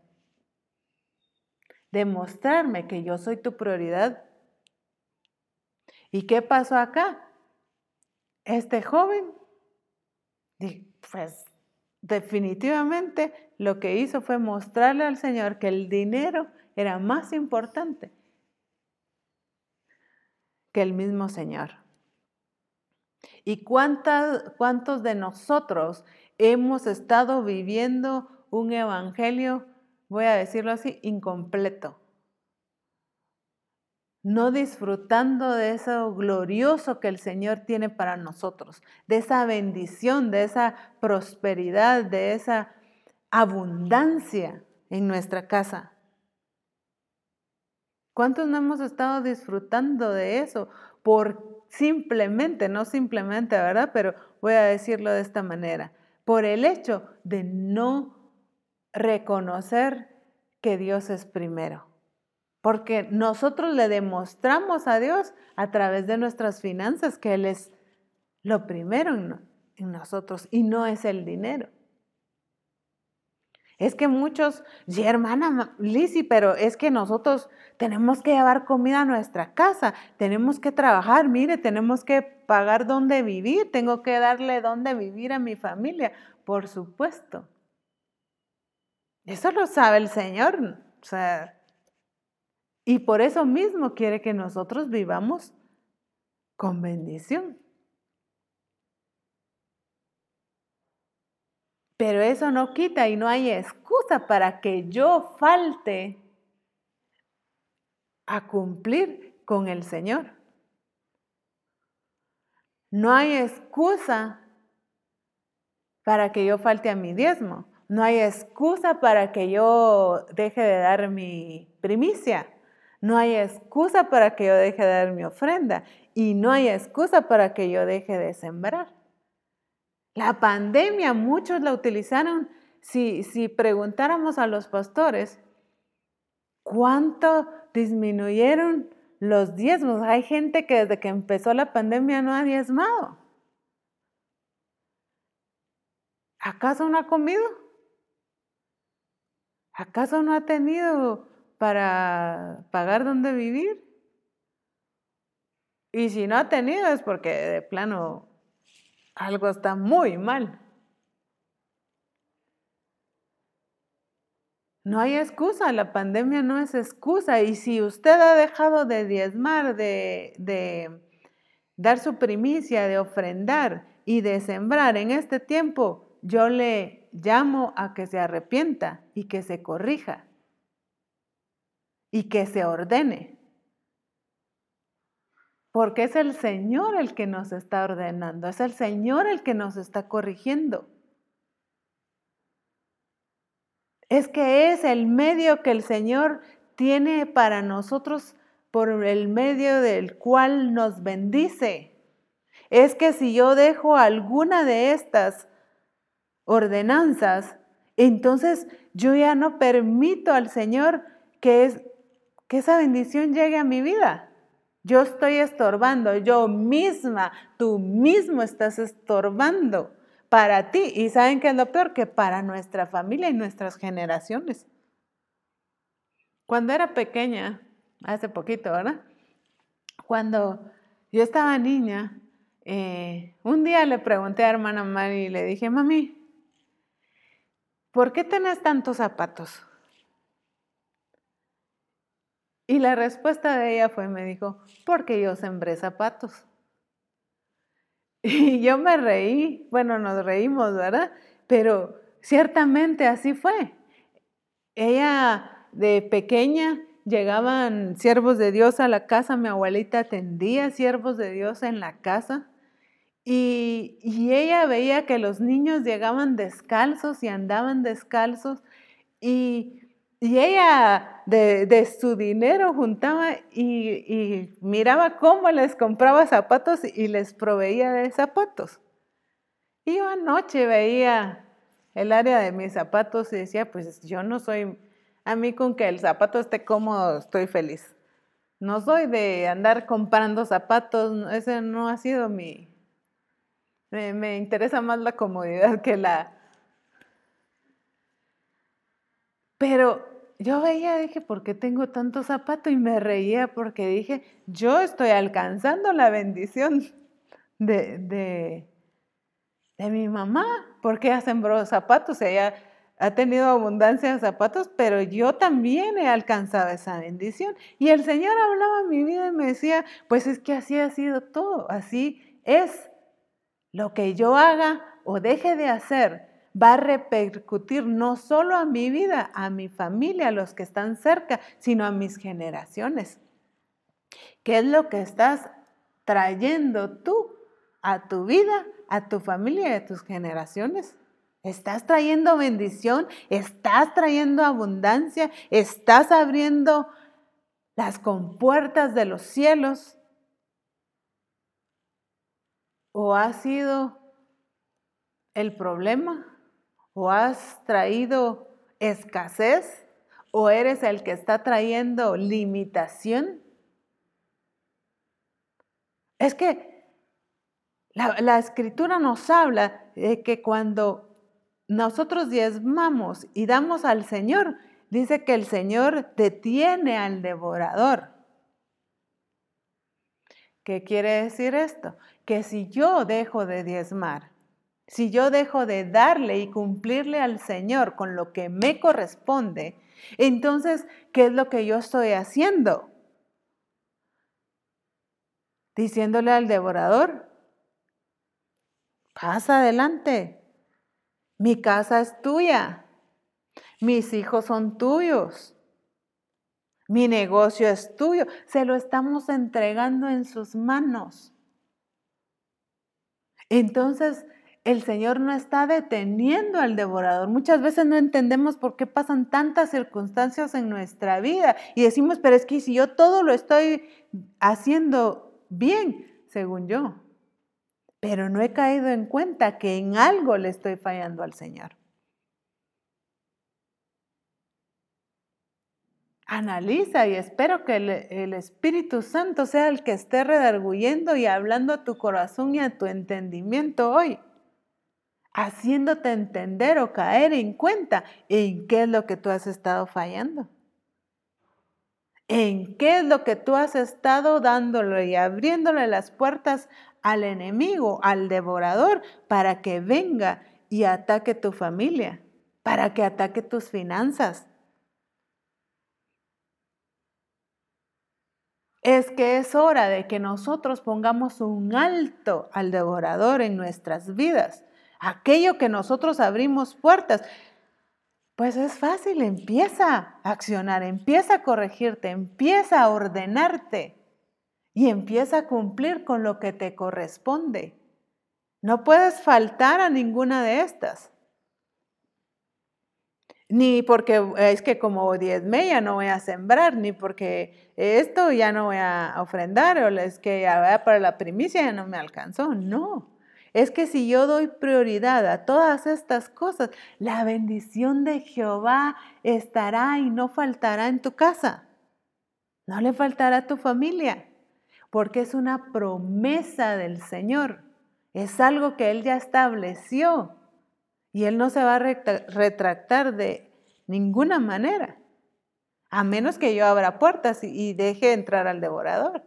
Demostrarme que yo soy tu prioridad. ¿Y qué pasó acá? Este joven, pues definitivamente lo que hizo fue mostrarle al Señor que el dinero era más importante que el mismo Señor. ¿Y cuántos de nosotros hemos estado viviendo un evangelio, voy a decirlo así, incompleto? No disfrutando de eso glorioso que el Señor tiene para nosotros, de esa bendición, de esa prosperidad, de esa abundancia en nuestra casa. ¿Cuántos no hemos estado disfrutando de eso? Por simplemente, no simplemente, ¿verdad? Pero voy a decirlo de esta manera, por el hecho de no reconocer que Dios es primero. Porque nosotros le demostramos a Dios a través de nuestras finanzas que Él es lo primero en, nosotros y no es el dinero. Es que muchos, sí, hermana Lisi, pero es que nosotros tenemos que llevar comida a nuestra casa, tenemos que trabajar, mire, tenemos que pagar dónde vivir, tengo que darle dónde vivir a mi familia, por supuesto. Eso lo sabe el Señor, o sea, y por eso mismo quiere que nosotros vivamos con bendición. Pero eso no quita y no hay excusa para que yo falte a cumplir con el Señor. No hay excusa para que yo falte a mi diezmo. No hay excusa para que yo deje de dar mi primicia. No hay excusa para que yo deje de dar mi ofrenda. Y no hay excusa para que yo deje de sembrar. La pandemia muchos la utilizaron. Si, si preguntáramos a los pastores, ¿cuánto disminuyeron los diezmos? Hay gente que desde que empezó la pandemia no ha diezmado. ¿Acaso no ha comido? ¿Acaso no ha tenido para pagar dónde vivir? Y si no ha tenido es porque de plano algo está muy mal. No hay excusa, la pandemia no es excusa. Y si usted ha dejado de diezmar, de, de dar su primicia, de ofrendar y de sembrar en este tiempo, yo le llamo a que se arrepienta y que se corrija y que se ordene. Porque es el Señor el que nos está ordenando, es el Señor el que nos está corrigiendo. Es que es el medio que el Señor tiene para nosotros por el medio del cual nos bendice. Es que si yo dejo alguna de estas ordenanzas, entonces yo ya no permito al Señor que, que esa bendición llegue a mi vida. Yo estoy estorbando, yo misma, tú mismo estás estorbando para ti. Y saben que es lo peor, que para nuestra familia y nuestras generaciones. Cuando era pequeña, hace poquito, ¿verdad? Cuando yo estaba niña, eh, un día le pregunté a hermana Mari y le dije, mami, ¿por qué tenés tantos zapatos? Y la respuesta de ella fue, me dijo, porque yo sembré zapatos. *laughs* Y yo me reí, bueno, nos reímos, ¿verdad? Pero ciertamente así fue. Ella de pequeña llegaban siervos de Dios a la casa, mi abuelita atendía siervos de Dios en la casa. Y, y, ella veía que los niños llegaban descalzos y andaban descalzos. Y y ella de, su dinero juntaba y, miraba cómo les compraba zapatos y les proveía de zapatos. Y yo anoche veía el área de mis zapatos y decía, pues yo no soy, a mí con que el zapato esté cómodo estoy feliz. No soy de andar comprando zapatos, ese no ha sido mi... Me, me interesa más la comodidad que la... Pero yo veía, dije, ¿por qué tengo tanto zapato? Y me reía porque dije, yo estoy alcanzando la bendición de, de, de mi mamá, porque ella sembró zapatos, ella ha tenido abundancia de zapatos, pero yo también he alcanzado esa bendición. Y el Señor hablaba en mi vida y me decía, pues es que así ha sido todo, así es. Lo que yo haga o deje de hacer va a repercutir no solo a mi vida, a mi familia, a los que están cerca, sino a mis generaciones. ¿Qué es lo que estás trayendo tú a tu vida, a tu familia y a tus generaciones? ¿Estás trayendo bendición? ¿Estás trayendo abundancia? ¿Estás abriendo las compuertas de los cielos? ¿O ha sido el problema? ¿O has traído escasez? ¿O eres el que está trayendo limitación? Es que la, escritura nos habla de que cuando nosotros diezmamos y damos al Señor, dice que el Señor detiene al devorador. ¿Qué quiere decir esto? Que si yo dejo de diezmar si yo dejo de darle y cumplirle al Señor con lo que me corresponde, entonces, ¿qué es lo que yo estoy haciendo? Diciéndole al devorador, pasa adelante, mi casa es tuya, mis hijos son tuyos, mi negocio es tuyo, se lo estamos entregando en sus manos. Entonces, el Señor no está deteniendo al devorador. Muchas veces no entendemos por qué pasan tantas circunstancias en nuestra vida y decimos, pero es que si yo todo lo estoy haciendo bien, según yo, pero no he caído en cuenta que en algo le estoy fallando al Señor. Analiza y espero que el, Espíritu Santo sea el que esté redarguyendo y hablando a tu corazón y a tu entendimiento hoy haciéndote entender o caer en cuenta en qué es lo que tú has estado fallando. En qué es lo que tú has estado dándole y abriéndole las puertas al enemigo, al devorador, para que venga y ataque tu familia, para que ataque tus finanzas. Es que es hora de que nosotros pongamos un alto al devorador en nuestras vidas aquello que nosotros abrimos puertas. Pues es fácil, empieza a accionar, empieza a corregirte, empieza a ordenarte y empieza a cumplir con lo que te corresponde. No puedes faltar a ninguna de estas. Ni porque es que como diezme ya no voy a sembrar, ni porque esto ya no voy a ofrendar, o es que ya para la primicia ya no me alcanzó. No. Es que si yo doy prioridad a todas estas cosas, la bendición de Jehová estará y no faltará en tu casa. No le faltará a tu familia, porque es una promesa del Señor. Es algo que Él ya estableció y Él no se va a retractar de ninguna manera, a menos que yo abra puertas y deje entrar al devorador.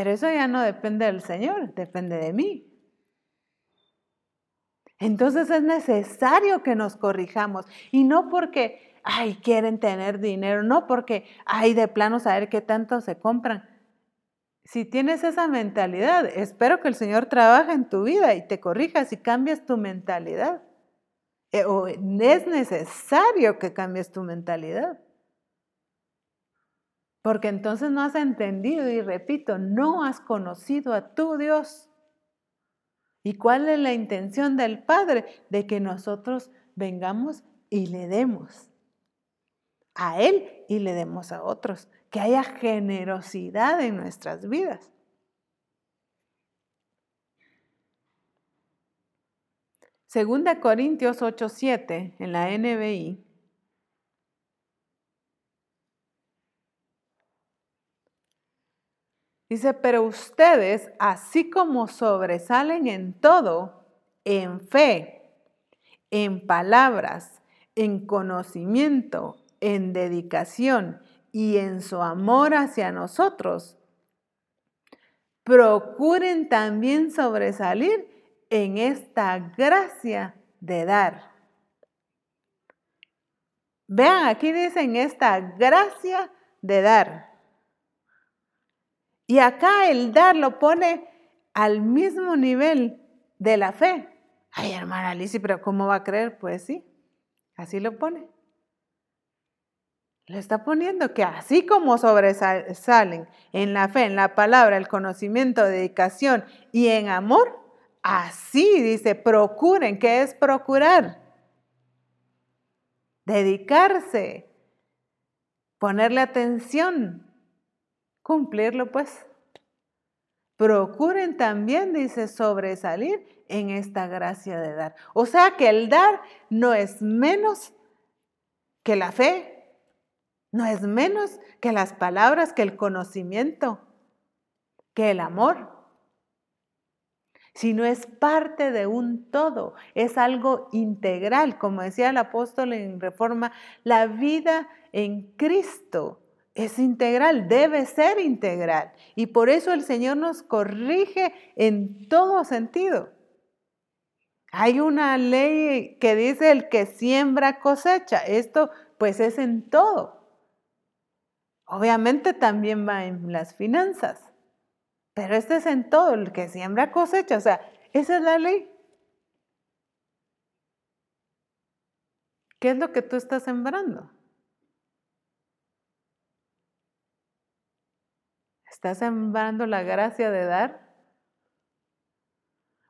Pero eso ya no depende del Señor, depende de mí. Entonces es necesario que nos corrijamos y no porque, ay, quieren tener dinero, no porque, ay, de plano saber qué tanto se compran. Si tienes esa mentalidad, espero que el Señor trabaje en tu vida y te corrijas y cambies tu mentalidad. Eh, es necesario que cambies tu mentalidad. Porque entonces no has entendido y repito, no has conocido a tu Dios. ¿Y cuál es la intención del Padre? De que nosotros vengamos y le demos a Él y le demos a otros que haya generosidad en nuestras vidas. Segunda Corintios 8:7 en la NBI. Dice, pero ustedes, así como sobresalen en todo, en fe, en palabras, en conocimiento, en dedicación y en su amor hacia nosotros, procuren también sobresalir en esta gracia de dar. Vean, aquí dicen esta gracia de dar. Y acá el dar lo pone al mismo nivel de la fe. Ay, hermana Alicia, pero ¿cómo va a creer? Pues sí, así lo pone. Le está poniendo que así como sobresalen en la fe, en la palabra, el conocimiento, dedicación y en amor, así dice, procuren, ¿qué es procurar? Dedicarse, ponerle atención, cumplirlo pues. Procuren también, dice, sobresalir en esta gracia de dar. O sea que el dar no es menos que la fe, no es menos que las palabras, que el conocimiento, que el amor, sino es parte de un todo, es algo integral. Como decía el apóstol en Reforma, la vida en Cristo es integral, debe ser integral. Y por eso el Señor nos corrige en todo sentido. Hay una ley que dice el que siembra cosecha. Esto pues es en todo. Obviamente también va en las finanzas, pero este es en todo, el que siembra cosecha, o sea, esa es la ley. ¿Qué es lo que tú estás sembrando? ¿Estás sembrando la gracia de dar?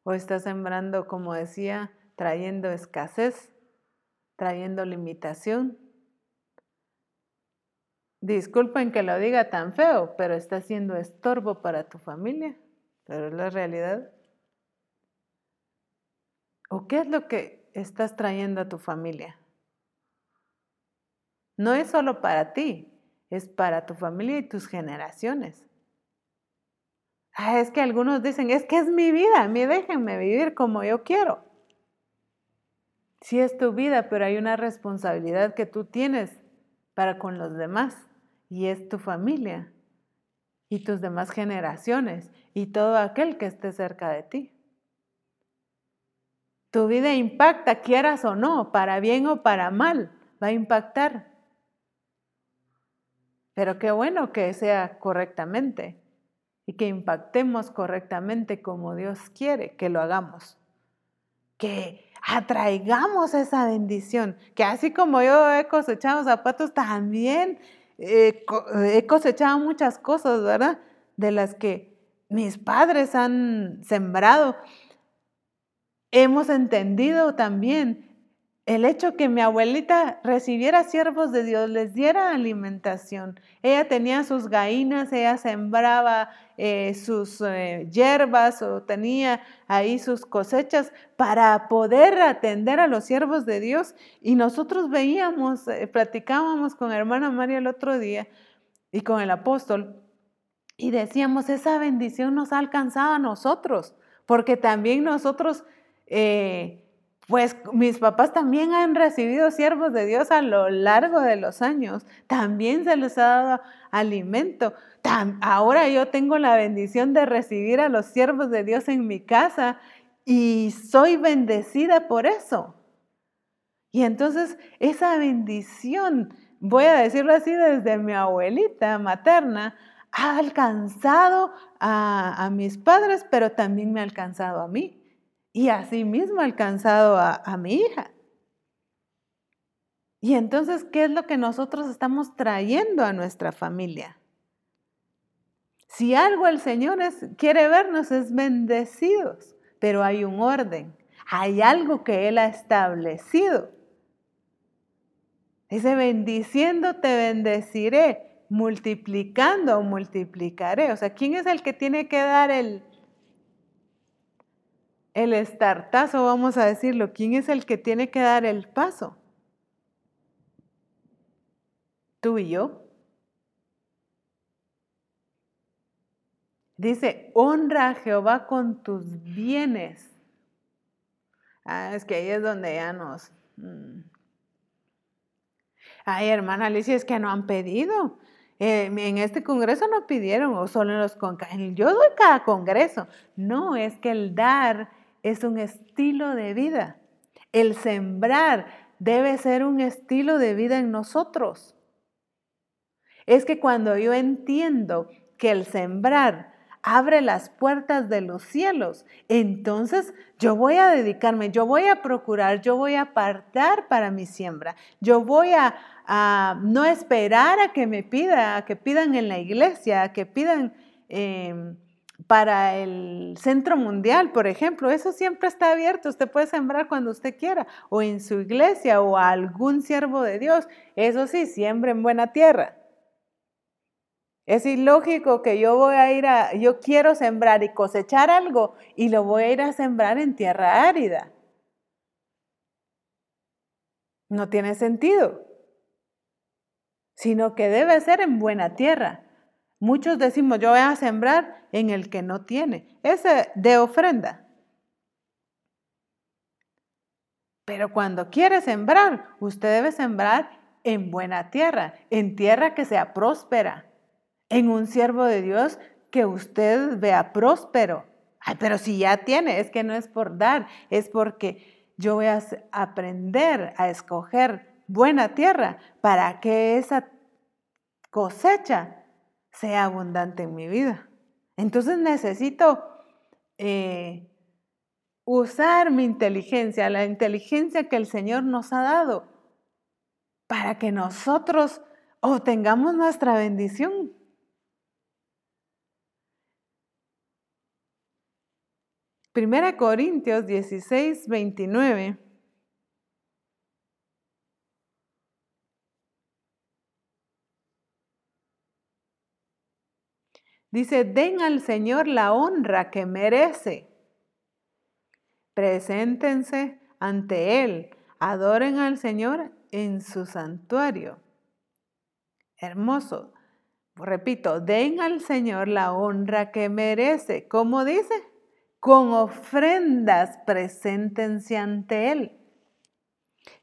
¿O estás sembrando, como decía, trayendo escasez, trayendo limitación? Disculpen que lo diga tan feo, pero está siendo estorbo para tu familia, pero es la realidad. ¿O qué es lo que estás trayendo a tu familia? No es solo para ti, es para tu familia y tus generaciones. Ah, es que algunos dicen, es que es mi vida, a déjenme vivir como yo quiero. Sí es tu vida, pero hay una responsabilidad que tú tienes para con los demás y es tu familia y tus demás generaciones y todo aquel que esté cerca de ti. Tu vida impacta, quieras o no, para bien o para mal, va a impactar. Pero qué bueno que sea correctamente y que impactemos correctamente como Dios quiere que lo hagamos. Que atraigamos esa bendición, que así como yo he cosechado zapatos, también he cosechado muchas cosas, ¿verdad? De las que mis padres han sembrado. hemos entendido también el hecho que mi abuelita recibiera siervos de Dios, les diera alimentación. Ella tenía sus gallinas, ella sembraba eh, sus eh, hierbas o tenía ahí sus cosechas para poder atender a los siervos de Dios. Y nosotros veíamos, eh, platicábamos con hermana María el otro día y con el apóstol y decíamos, esa bendición nos ha alcanzado a nosotros, porque también nosotros pues mis papás también han recibido siervos de Dios a lo largo de los años. También se les ha dado alimento. ahora yo tengo la bendición de recibir a los siervos de Dios en mi casa y soy bendecida por eso. Y entonces esa bendición, voy a decirlo así desde mi abuelita materna, ha alcanzado a, a mis padres, pero también me ha alcanzado a mí y asimismo alcanzado a, mi hija. Y entonces, ¿qué es lo que nosotros estamos trayendo a nuestra familia? Si algo el Señor quiere vernos es bendecidos, pero hay un orden, hay algo que Él ha establecido. Dice, bendiciendo te bendeciré, multiplicando multiplicaré. O sea, ¿quién es el que tiene que dar el, el estartazo, vamos a decirlo, ¿quién es el que tiene que dar el paso? ¿Tú y yo? Dice, honra a Jehová con tus bienes. Ah, es que ahí es donde ya nos... Mm. Ay, hermana Alicia, es que no han pedido. Eh, en este congreso no pidieron, o solo en los. Yo doy cada congreso. No, es que el dar es un estilo de vida. El sembrar debe ser un estilo de vida en nosotros. Es que cuando yo entiendo que el sembrar abre las puertas de los cielos, entonces yo voy a dedicarme, yo voy a procurar, yo voy a apartar para mi siembra, yo voy a, no esperar a que me pida, a que pidan en la iglesia, a que pidan... Em, para el Centro Mundial, por ejemplo, eso siempre está abierto, usted puede sembrar cuando usted quiera, o en su iglesia, o a algún siervo de Dios, eso sí, siempre en buena tierra. Es ilógico que yo voy a ir a, yo quiero sembrar y cosechar algo y lo voy a ir a sembrar en tierra árida. No tiene sentido, sino que debe ser en buena tierra. Muchos decimos, yo voy a sembrar en el que no tiene. Ese de ofrenda. Pero cuando quiere sembrar, usted debe sembrar en buena tierra, en tierra que sea próspera, en un siervo de Dios que usted vea próspero. Ay, pero si ya tiene, es que no es por dar, es porque yo voy a aprender a escoger buena tierra para que esa cosecha sea abundante en mi vida. Entonces necesito eh, usar mi inteligencia, la inteligencia que el Señor nos ha dado, para que nosotros obtengamos nuestra bendición. Primera Corintios 16, 29. Dice, den al Señor la honra que merece. Preséntense ante Él, adoren al Señor en su santuario. Hermoso. Repito, den al Señor la honra que merece. ¿Cómo dice? Con ofrendas preséntense ante Él.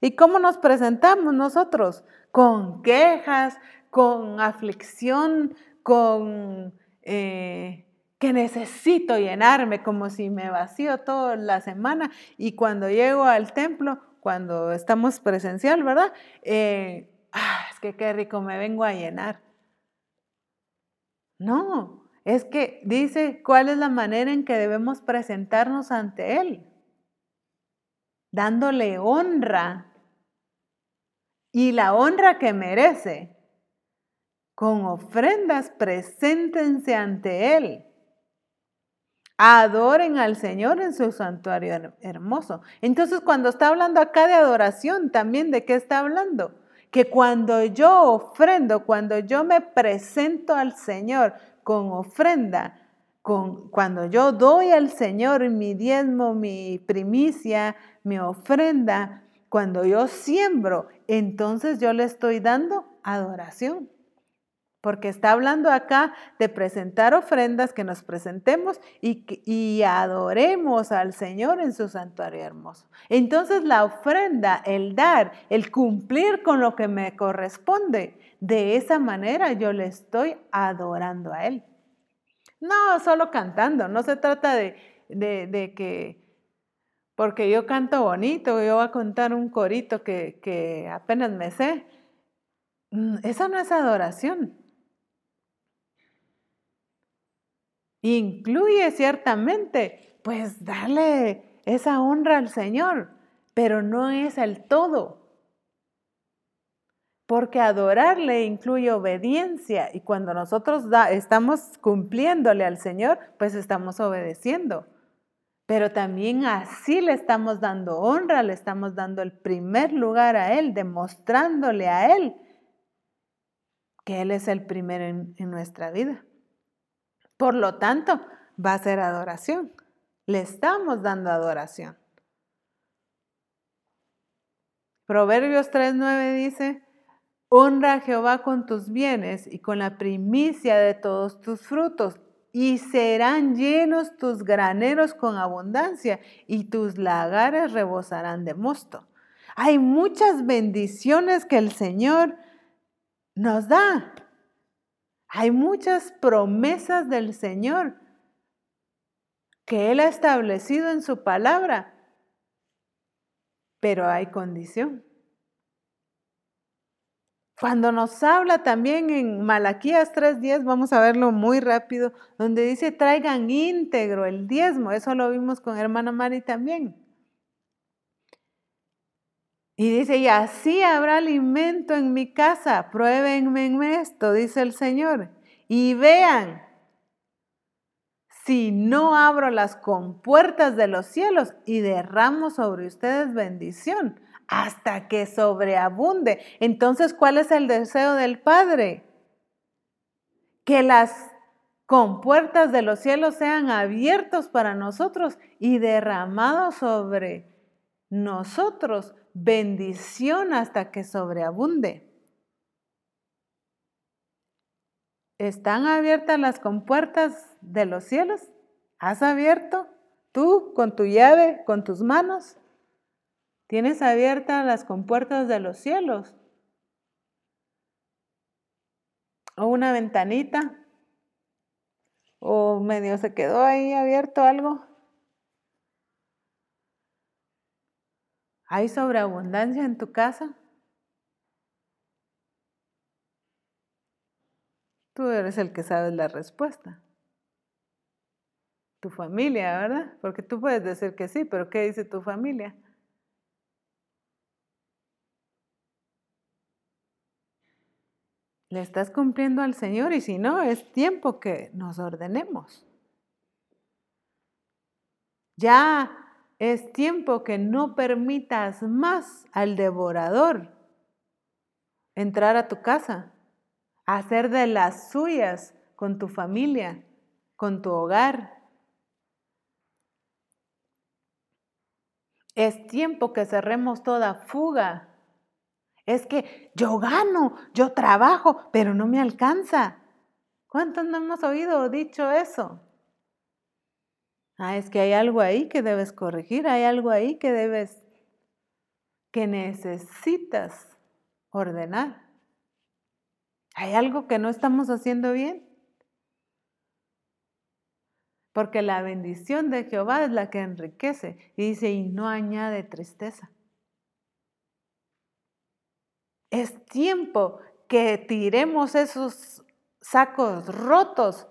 ¿Y cómo nos presentamos nosotros? Con quejas, con aflicción, con eh, que necesito llenarme como si me vacío toda la semana y cuando llego al templo, cuando estamos presencial, ¿verdad? Eh, ah, es que qué rico, me vengo a llenar. No, es que dice cuál es la manera en que debemos presentarnos ante Él, dándole honra y la honra que merece con ofrendas preséntense ante Él. Adoren al Señor en su santuario hermoso. Entonces, cuando está hablando acá de adoración, también de qué está hablando? Que cuando yo ofrendo, cuando yo me presento al Señor con ofrenda, con, cuando yo doy al Señor mi diezmo, mi primicia, mi ofrenda, cuando yo siembro, entonces yo le estoy dando adoración porque está hablando acá de presentar ofrendas, que nos presentemos y, y, adoremos al Señor en su santuario hermoso. Entonces la ofrenda, el dar, el cumplir con lo que me corresponde, de esa manera yo le estoy adorando a Él. No solo cantando, no se trata de, de, que porque yo canto bonito, yo voy a contar un corito que, que apenas me sé. Mm, esa no es adoración. Incluye ciertamente, pues darle esa honra al Señor, pero no es el todo. Porque adorarle incluye obediencia y cuando nosotros estamos cumpliéndole al Señor, pues estamos obedeciendo. Pero también así le estamos dando honra, le estamos dando el primer lugar a Él, demostrándole a Él que Él es el primero en, en nuestra vida. Por lo tanto, va a ser adoración. Le estamos dando adoración. Proverbios 3.9 dice, honra a Jehová con tus bienes y con la primicia de todos tus frutos, y serán llenos tus graneros con abundancia, y tus lagares rebosarán de mosto. Hay muchas bendiciones que el Señor nos da. Hay muchas promesas del Señor que Él ha establecido en su palabra, pero hay condición. Cuando nos habla también en Malaquías 3.10, vamos a verlo muy rápido, donde dice traigan íntegro el diezmo, eso lo vimos con hermana Mari también. Y dice, y así habrá alimento en mi casa, pruébenme en esto, dice el Señor, y vean si no abro las compuertas de los cielos y derramo sobre ustedes bendición hasta que sobreabunde. Entonces, ¿cuál es el deseo del Padre? Que las compuertas de los cielos sean abiertos para nosotros y derramados sobre nosotros bendición hasta que sobreabunde. ¿Están abiertas las compuertas de los cielos? ¿Has abierto tú con tu llave, con tus manos? ¿Tienes abiertas las compuertas de los cielos? ¿O una ventanita? ¿O medio se quedó ahí abierto algo? ¿Hay sobreabundancia en tu casa? Tú eres el que sabes la respuesta. Tu familia, ¿verdad? Porque tú puedes decir que sí, pero ¿qué dice tu familia? Le estás cumpliendo al Señor y si no, es tiempo que nos ordenemos. Ya es tiempo que no permitas más al devorador entrar a tu casa, hacer de las suyas con tu familia, con tu hogar. Es tiempo que cerremos toda fuga. Es que yo gano, yo trabajo, pero no me alcanza. ¿Cuántos no hemos oído dicho eso? Ah, es que hay algo ahí que debes corregir, hay algo ahí que debes, que necesitas ordenar. Hay algo que no estamos haciendo bien. Porque la bendición de Jehová es la que enriquece. Y dice, y no añade tristeza. Es tiempo que tiremos esos sacos rotos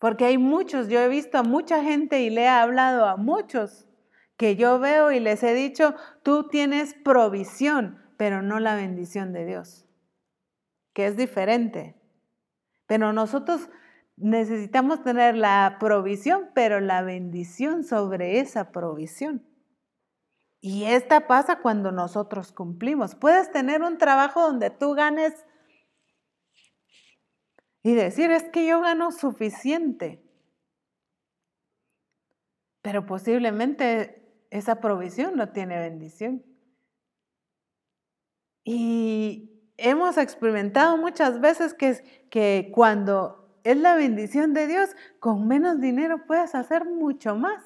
porque hay muchos, yo he visto a mucha gente y le he hablado a muchos que yo veo y les he dicho, tú tienes provisión, pero no la bendición de Dios, que es diferente. Pero nosotros necesitamos tener la provisión, pero la bendición sobre esa provisión. Y esta pasa cuando nosotros cumplimos. Puedes tener un trabajo donde tú ganes y decir, es que yo gano suficiente. Pero posiblemente esa provisión no tiene bendición. Y hemos experimentado muchas veces que, que cuando es la bendición de Dios, con menos dinero puedes hacer mucho más.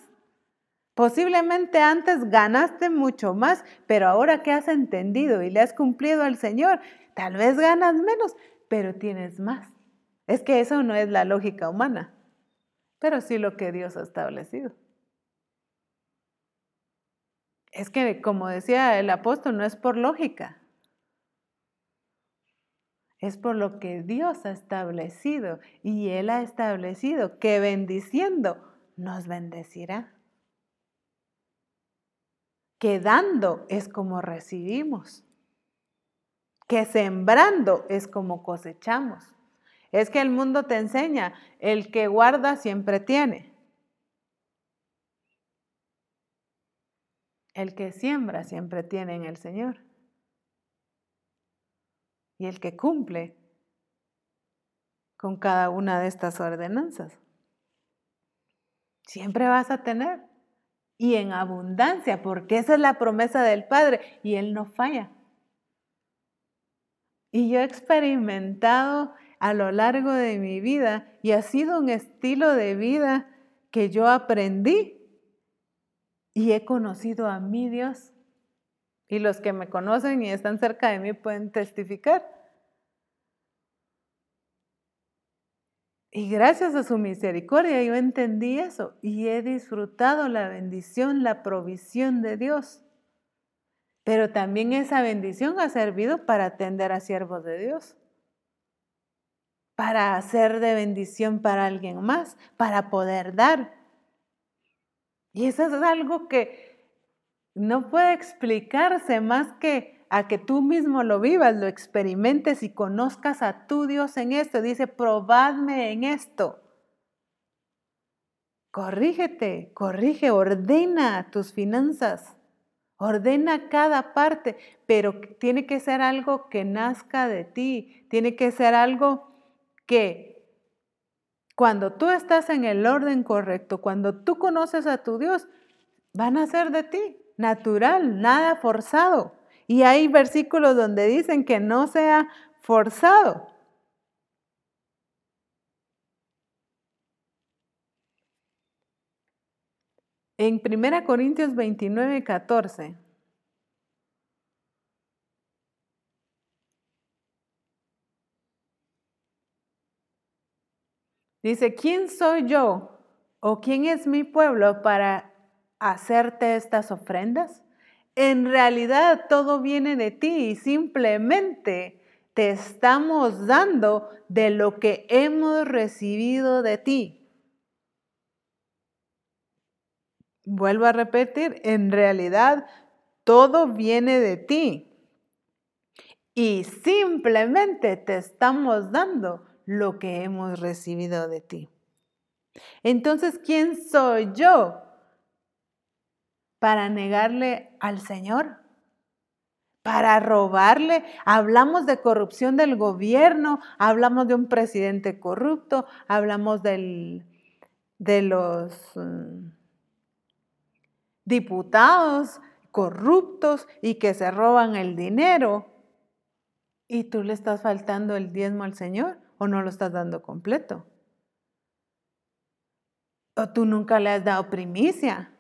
Posiblemente antes ganaste mucho más, pero ahora que has entendido y le has cumplido al Señor, tal vez ganas menos, pero tienes más. Es que eso no es la lógica humana, pero sí lo que Dios ha establecido. Es que, como decía el apóstol, no es por lógica, es por lo que Dios ha establecido y Él ha establecido que bendiciendo nos bendecirá. Que dando es como recibimos. Que sembrando es como cosechamos. Es que el mundo te enseña, el que guarda siempre tiene. El que siembra siempre tiene en el Señor. Y el que cumple con cada una de estas ordenanzas. Siempre vas a tener y en abundancia, porque esa es la promesa del Padre y Él no falla. Y yo he experimentado a lo largo de mi vida y ha sido un estilo de vida que yo aprendí y he conocido a mi Dios. Y los que me conocen y están cerca de mí pueden testificar. Y gracias a su misericordia yo entendí eso y he disfrutado la bendición, la provisión de Dios. Pero también esa bendición ha servido para atender a siervos de Dios, para hacer de bendición para alguien más, para poder dar. Y eso es algo que no puede explicarse más que a que tú mismo lo vivas, lo experimentes y conozcas a tu Dios en esto. Dice, probadme en esto. Corrígete, corrige, ordena tus finanzas, ordena cada parte, pero tiene que ser algo que nazca de ti, tiene que ser algo que cuando tú estás en el orden correcto, cuando tú conoces a tu Dios, van a ser de ti, natural, nada forzado. Y hay versículos donde dicen que no sea forzado. En 1 Corintios 29, 14. Dice, ¿quién soy yo o quién es mi pueblo para hacerte estas ofrendas? En realidad todo viene de ti y simplemente te estamos dando de lo que hemos recibido de ti. Vuelvo a repetir, en realidad todo viene de ti. Y simplemente te estamos dando lo que hemos recibido de ti. Entonces, ¿quién soy yo para negarle al Señor, para robarle. Hablamos de corrupción del gobierno, hablamos de un presidente corrupto, hablamos de los mm, diputados corruptos y que se roban el dinero. ¿Y tú le estás faltando el diezmo al Señor o no lo estás dando completo? ¿O tú nunca le has dado primicia?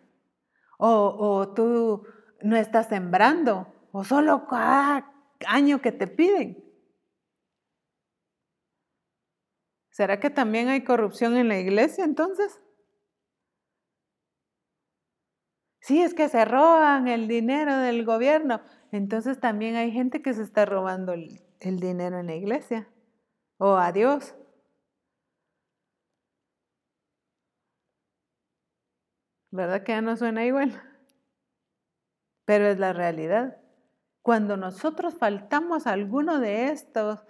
o, tú no estás sembrando, o solo cada año que te piden. ¿Será que también hay corrupción en la iglesia entonces? Sí, es que se roban el dinero del gobierno. Entonces también hay gente que se está robando el, el dinero en la iglesia o a Dios. ¿Verdad que ya no suena igual? Pero es la realidad. Cuando nosotros faltamos a alguno de estos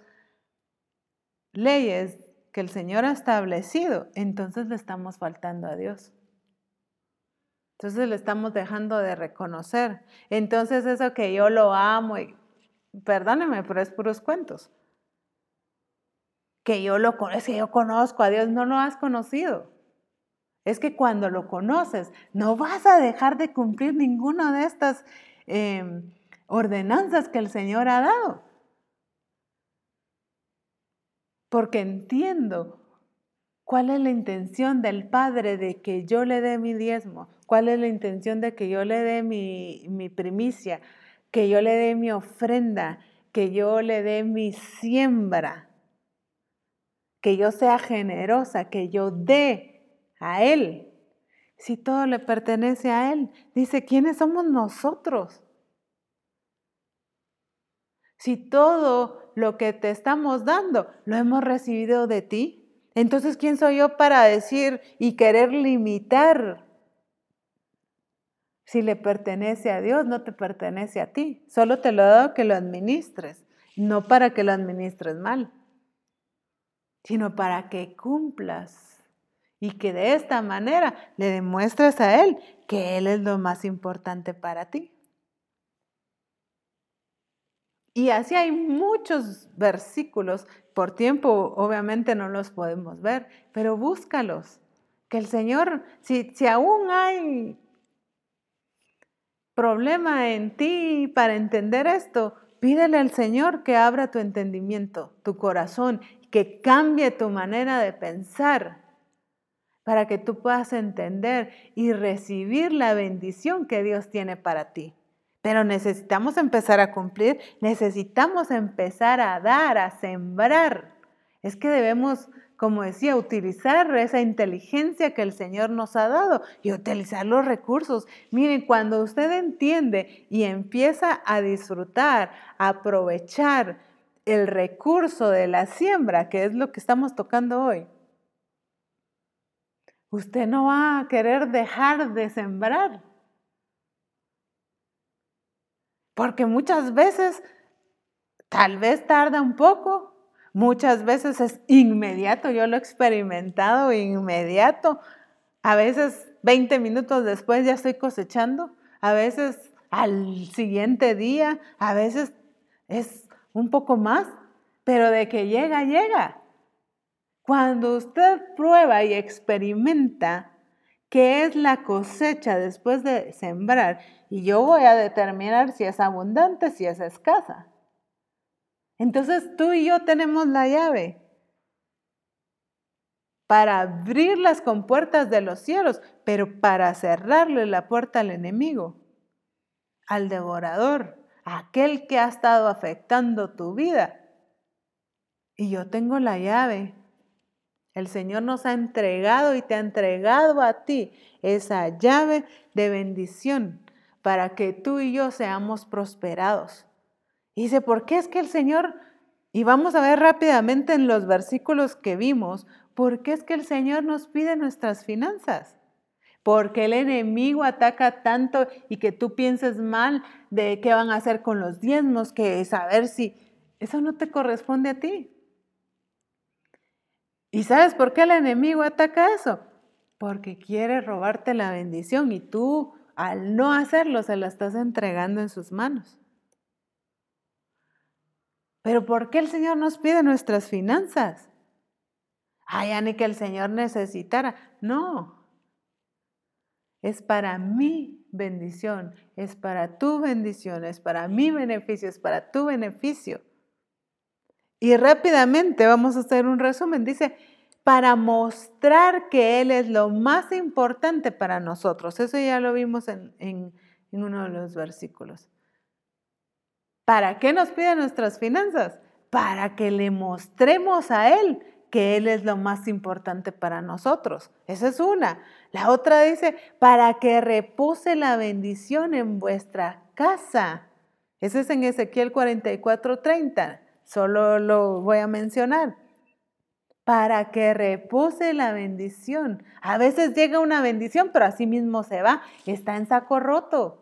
leyes que el Señor ha establecido, entonces le estamos faltando a Dios. Entonces le estamos dejando de reconocer. Entonces eso que yo lo amo y perdóneme, pero es puros cuentos. Que yo lo es que yo conozco a Dios, no lo has conocido. Es que cuando lo conoces, no vas a dejar de cumplir ninguna de estas em, ordenanzas que el Señor ha dado. Porque entiendo cuál es la intención del Padre de que yo le dé mi diezmo, cuál es la intención de que yo le dé mi, mi primicia, que yo le dé mi ofrenda, que yo le dé mi siembra, que yo sea generosa, que yo dé a Él. Si todo le pertenece a Él, dice, ¿quiénes somos nosotros? Si todo lo que te estamos dando lo hemos recibido de ti, entonces ¿quién soy yo para decir y querer limitar si le pertenece a Dios, no te pertenece a ti. Solo te lo he dado que lo administres, no para que lo administres mal, sino para que cumplas y que de esta manera le demuestres a Él que Él es lo más importante para ti. Y así hay muchos versículos, por tiempo obviamente no los podemos ver, pero búscalos. Que el Señor, si, si aún hay problema en ti para entender esto, pídele al Señor que abra tu entendimiento, tu corazón, que cambie tu manera de pensar para que tú puedas entender y recibir la bendición que Dios tiene para ti. Pero necesitamos empezar a cumplir, necesitamos empezar a dar, a sembrar. Es que debemos como decía, utilizar esa inteligencia que el Señor nos ha dado y utilizar los recursos. Miren, cuando usted entiende y empieza a disfrutar, a aprovechar el recurso de la siembra, que es lo que estamos tocando hoy, usted no va a querer dejar de sembrar. Porque muchas veces, tal vez tarda un poco, Muchas veces es inmediato, yo lo he experimentado inmediato. A veces 20 minutos después ya estoy cosechando, a veces al siguiente día, a veces es un poco más, pero de que llega, llega. Cuando usted prueba y experimenta qué es la cosecha después de sembrar, y yo voy a determinar si es abundante, si es escasa. Entonces tú y yo tenemos la llave para abrir las compuertas de los cielos, pero para cerrarle la puerta al enemigo, al devorador, aquel que ha estado afectando tu vida. Y yo tengo la llave. El Señor nos ha entregado y te ha entregado a ti esa llave de bendición para que tú y yo seamos prosperados. Y dice, ¿por qué es que el Señor, y vamos a ver rápidamente en los versículos que vimos, ¿por qué es que el Señor nos pide nuestras finanzas? Porque el enemigo ataca tanto y que tú pienses mal de qué van a hacer con los diezmos, que saber si eso no te corresponde a ti. ¿Y sabes por qué el enemigo ataca eso? Porque quiere robarte la bendición y tú al no hacerlo se la estás entregando en sus manos. Pero ¿por qué el Señor nos pide nuestras finanzas? Ay, ya ni que el Señor necesitara. No. Es para mi bendición, es para tu bendición, es para mi beneficio, es para tu beneficio. Y rápidamente vamos a hacer un resumen. Dice, para mostrar que Él es lo más importante para nosotros. Eso ya lo vimos en, en uno de los versículos. ¿Para qué nos pide nuestras finanzas? Para que le mostremos a Él que Él es lo más importante para nosotros. Esa es una. La otra dice, para que repose la bendición en vuestra casa. Ese es en Ezequiel 44:30. Solo lo voy a mencionar. Para que repose la bendición. A veces llega una bendición, pero así mismo se va. Está en saco roto.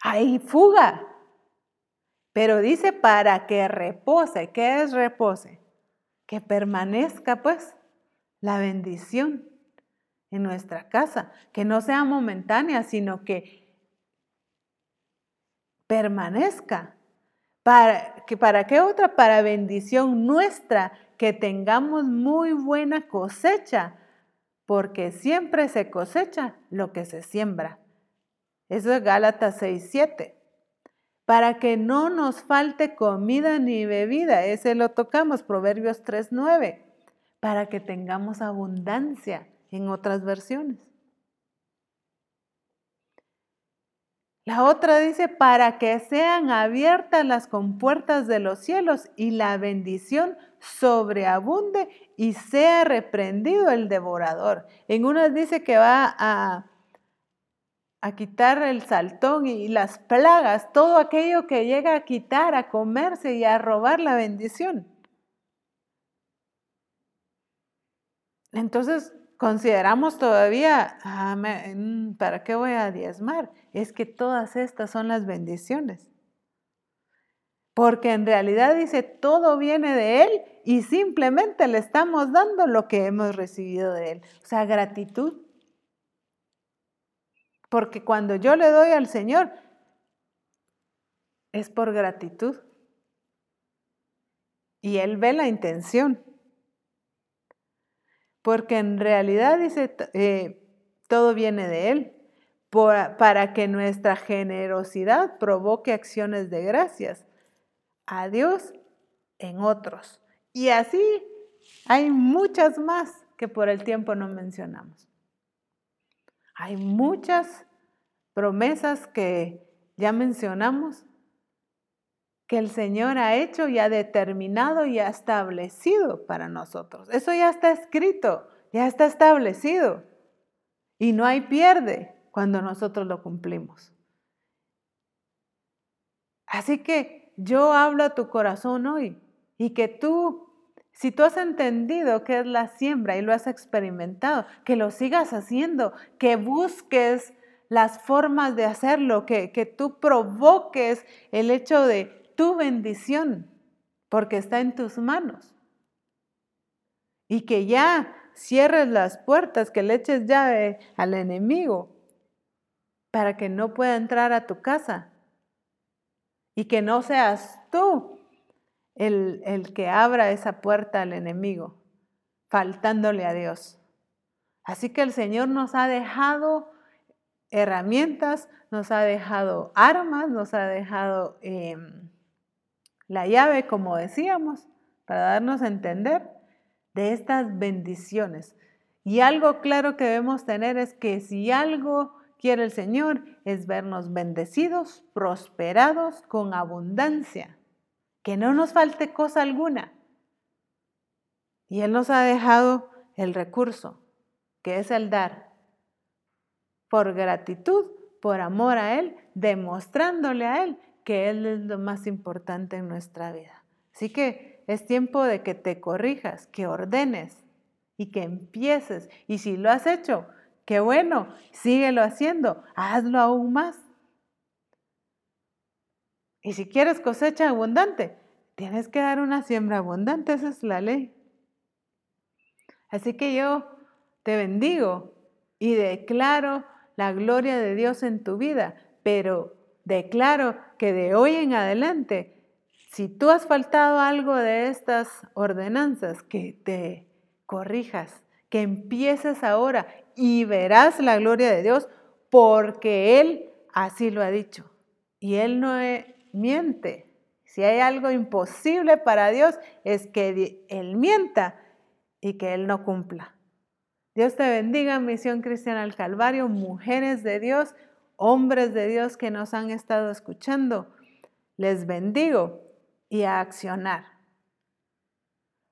hay fuga. Pero dice para que repose. ¿Qué es repose? Que permanezca pues la bendición en nuestra casa, que no sea momentánea, sino que permanezca. ¿Para, que, ¿Para qué otra? Para bendición nuestra, que tengamos muy buena cosecha, porque siempre se cosecha lo que se siembra. Eso es Gálatas 6, 7. Para que no nos falte comida ni bebida, ese lo tocamos, Proverbios 3, 9. Para que tengamos abundancia en otras versiones. La otra dice, para que sean abiertas las compuertas de los cielos y la bendición sobreabunde y sea reprendido el devorador. En unas dice que va a, a quitar el saltón y las plagas, todo aquello que llega a quitar, a comerse y a robar la bendición. Entonces, consideramos todavía, ¿para qué voy a diezmar? Es que todas estas son las bendiciones. Porque en realidad dice, todo viene de Él y simplemente le estamos dando lo que hemos recibido de Él. O sea, gratitud. Porque cuando yo le doy al Señor, es por gratitud. Y Él ve la intención porque en realidad dice, eh, todo viene de Él, para que nuestra generosidad provoque acciones de gracias a Dios en otros. Y así hay muchas más que por el tiempo no mencionamos. Hay muchas promesas que ya mencionamos que el Señor ha hecho y ha determinado y ha establecido para nosotros. Eso ya está escrito, ya está establecido. Y no hay pierde cuando nosotros lo cumplimos. Así que yo hablo a tu corazón hoy y que tú, si tú has entendido qué es la siembra y lo has experimentado, que lo sigas haciendo, que busques las formas de hacerlo, que, que tú provoques el hecho de tu bendición, porque está en tus manos. Y que ya cierres las puertas, que le eches llave al enemigo para que no pueda entrar a tu casa. Y que no seas tú el, que abra esa puerta al enemigo, faltándole a Dios. Así que el Señor nos ha dejado herramientas, nos ha dejado armas, nos ha dejado... Em, la llave, como decíamos, para darnos a entender de estas bendiciones. Y algo claro que debemos tener es que si algo quiere el Señor es vernos bendecidos, prosperados, con abundancia, que no nos falte cosa alguna. Y Él nos ha dejado el recurso, que es el dar, por gratitud, por amor a Él, demostrándole a Él que Él es lo más importante en nuestra vida. Así que es tiempo de que te corrijas, que ordenes y que empieces. Y si lo has hecho, qué bueno, síguelo haciendo, hazlo aún más. Y si quieres cosecha abundante, tienes que dar una siembra abundante, esa es la ley. Así que yo te bendigo y declaro la gloria de Dios en tu vida, pero declaro que de hoy en adelante, si tú has faltado algo de estas ordenanzas, que te corrijas, que empieces ahora y verás la gloria de Dios porque Él así lo ha dicho. Y Él no miente. Si hay algo imposible para Dios es que Él mienta y que Él no cumpla. Dios te bendiga, Misión Cristiana al Calvario, mujeres de Dios hombres de Dios que nos han estado escuchando, les bendigo y a accionar.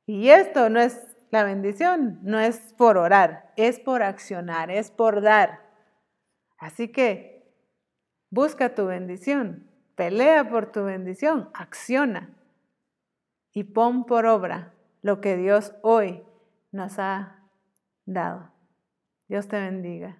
Y esto no es la bendición, no es por orar, es por accionar, es por dar. Así que busca tu bendición, pelea por tu bendición, acciona y pon por obra lo que Dios hoy nos ha dado. Dios te bendiga.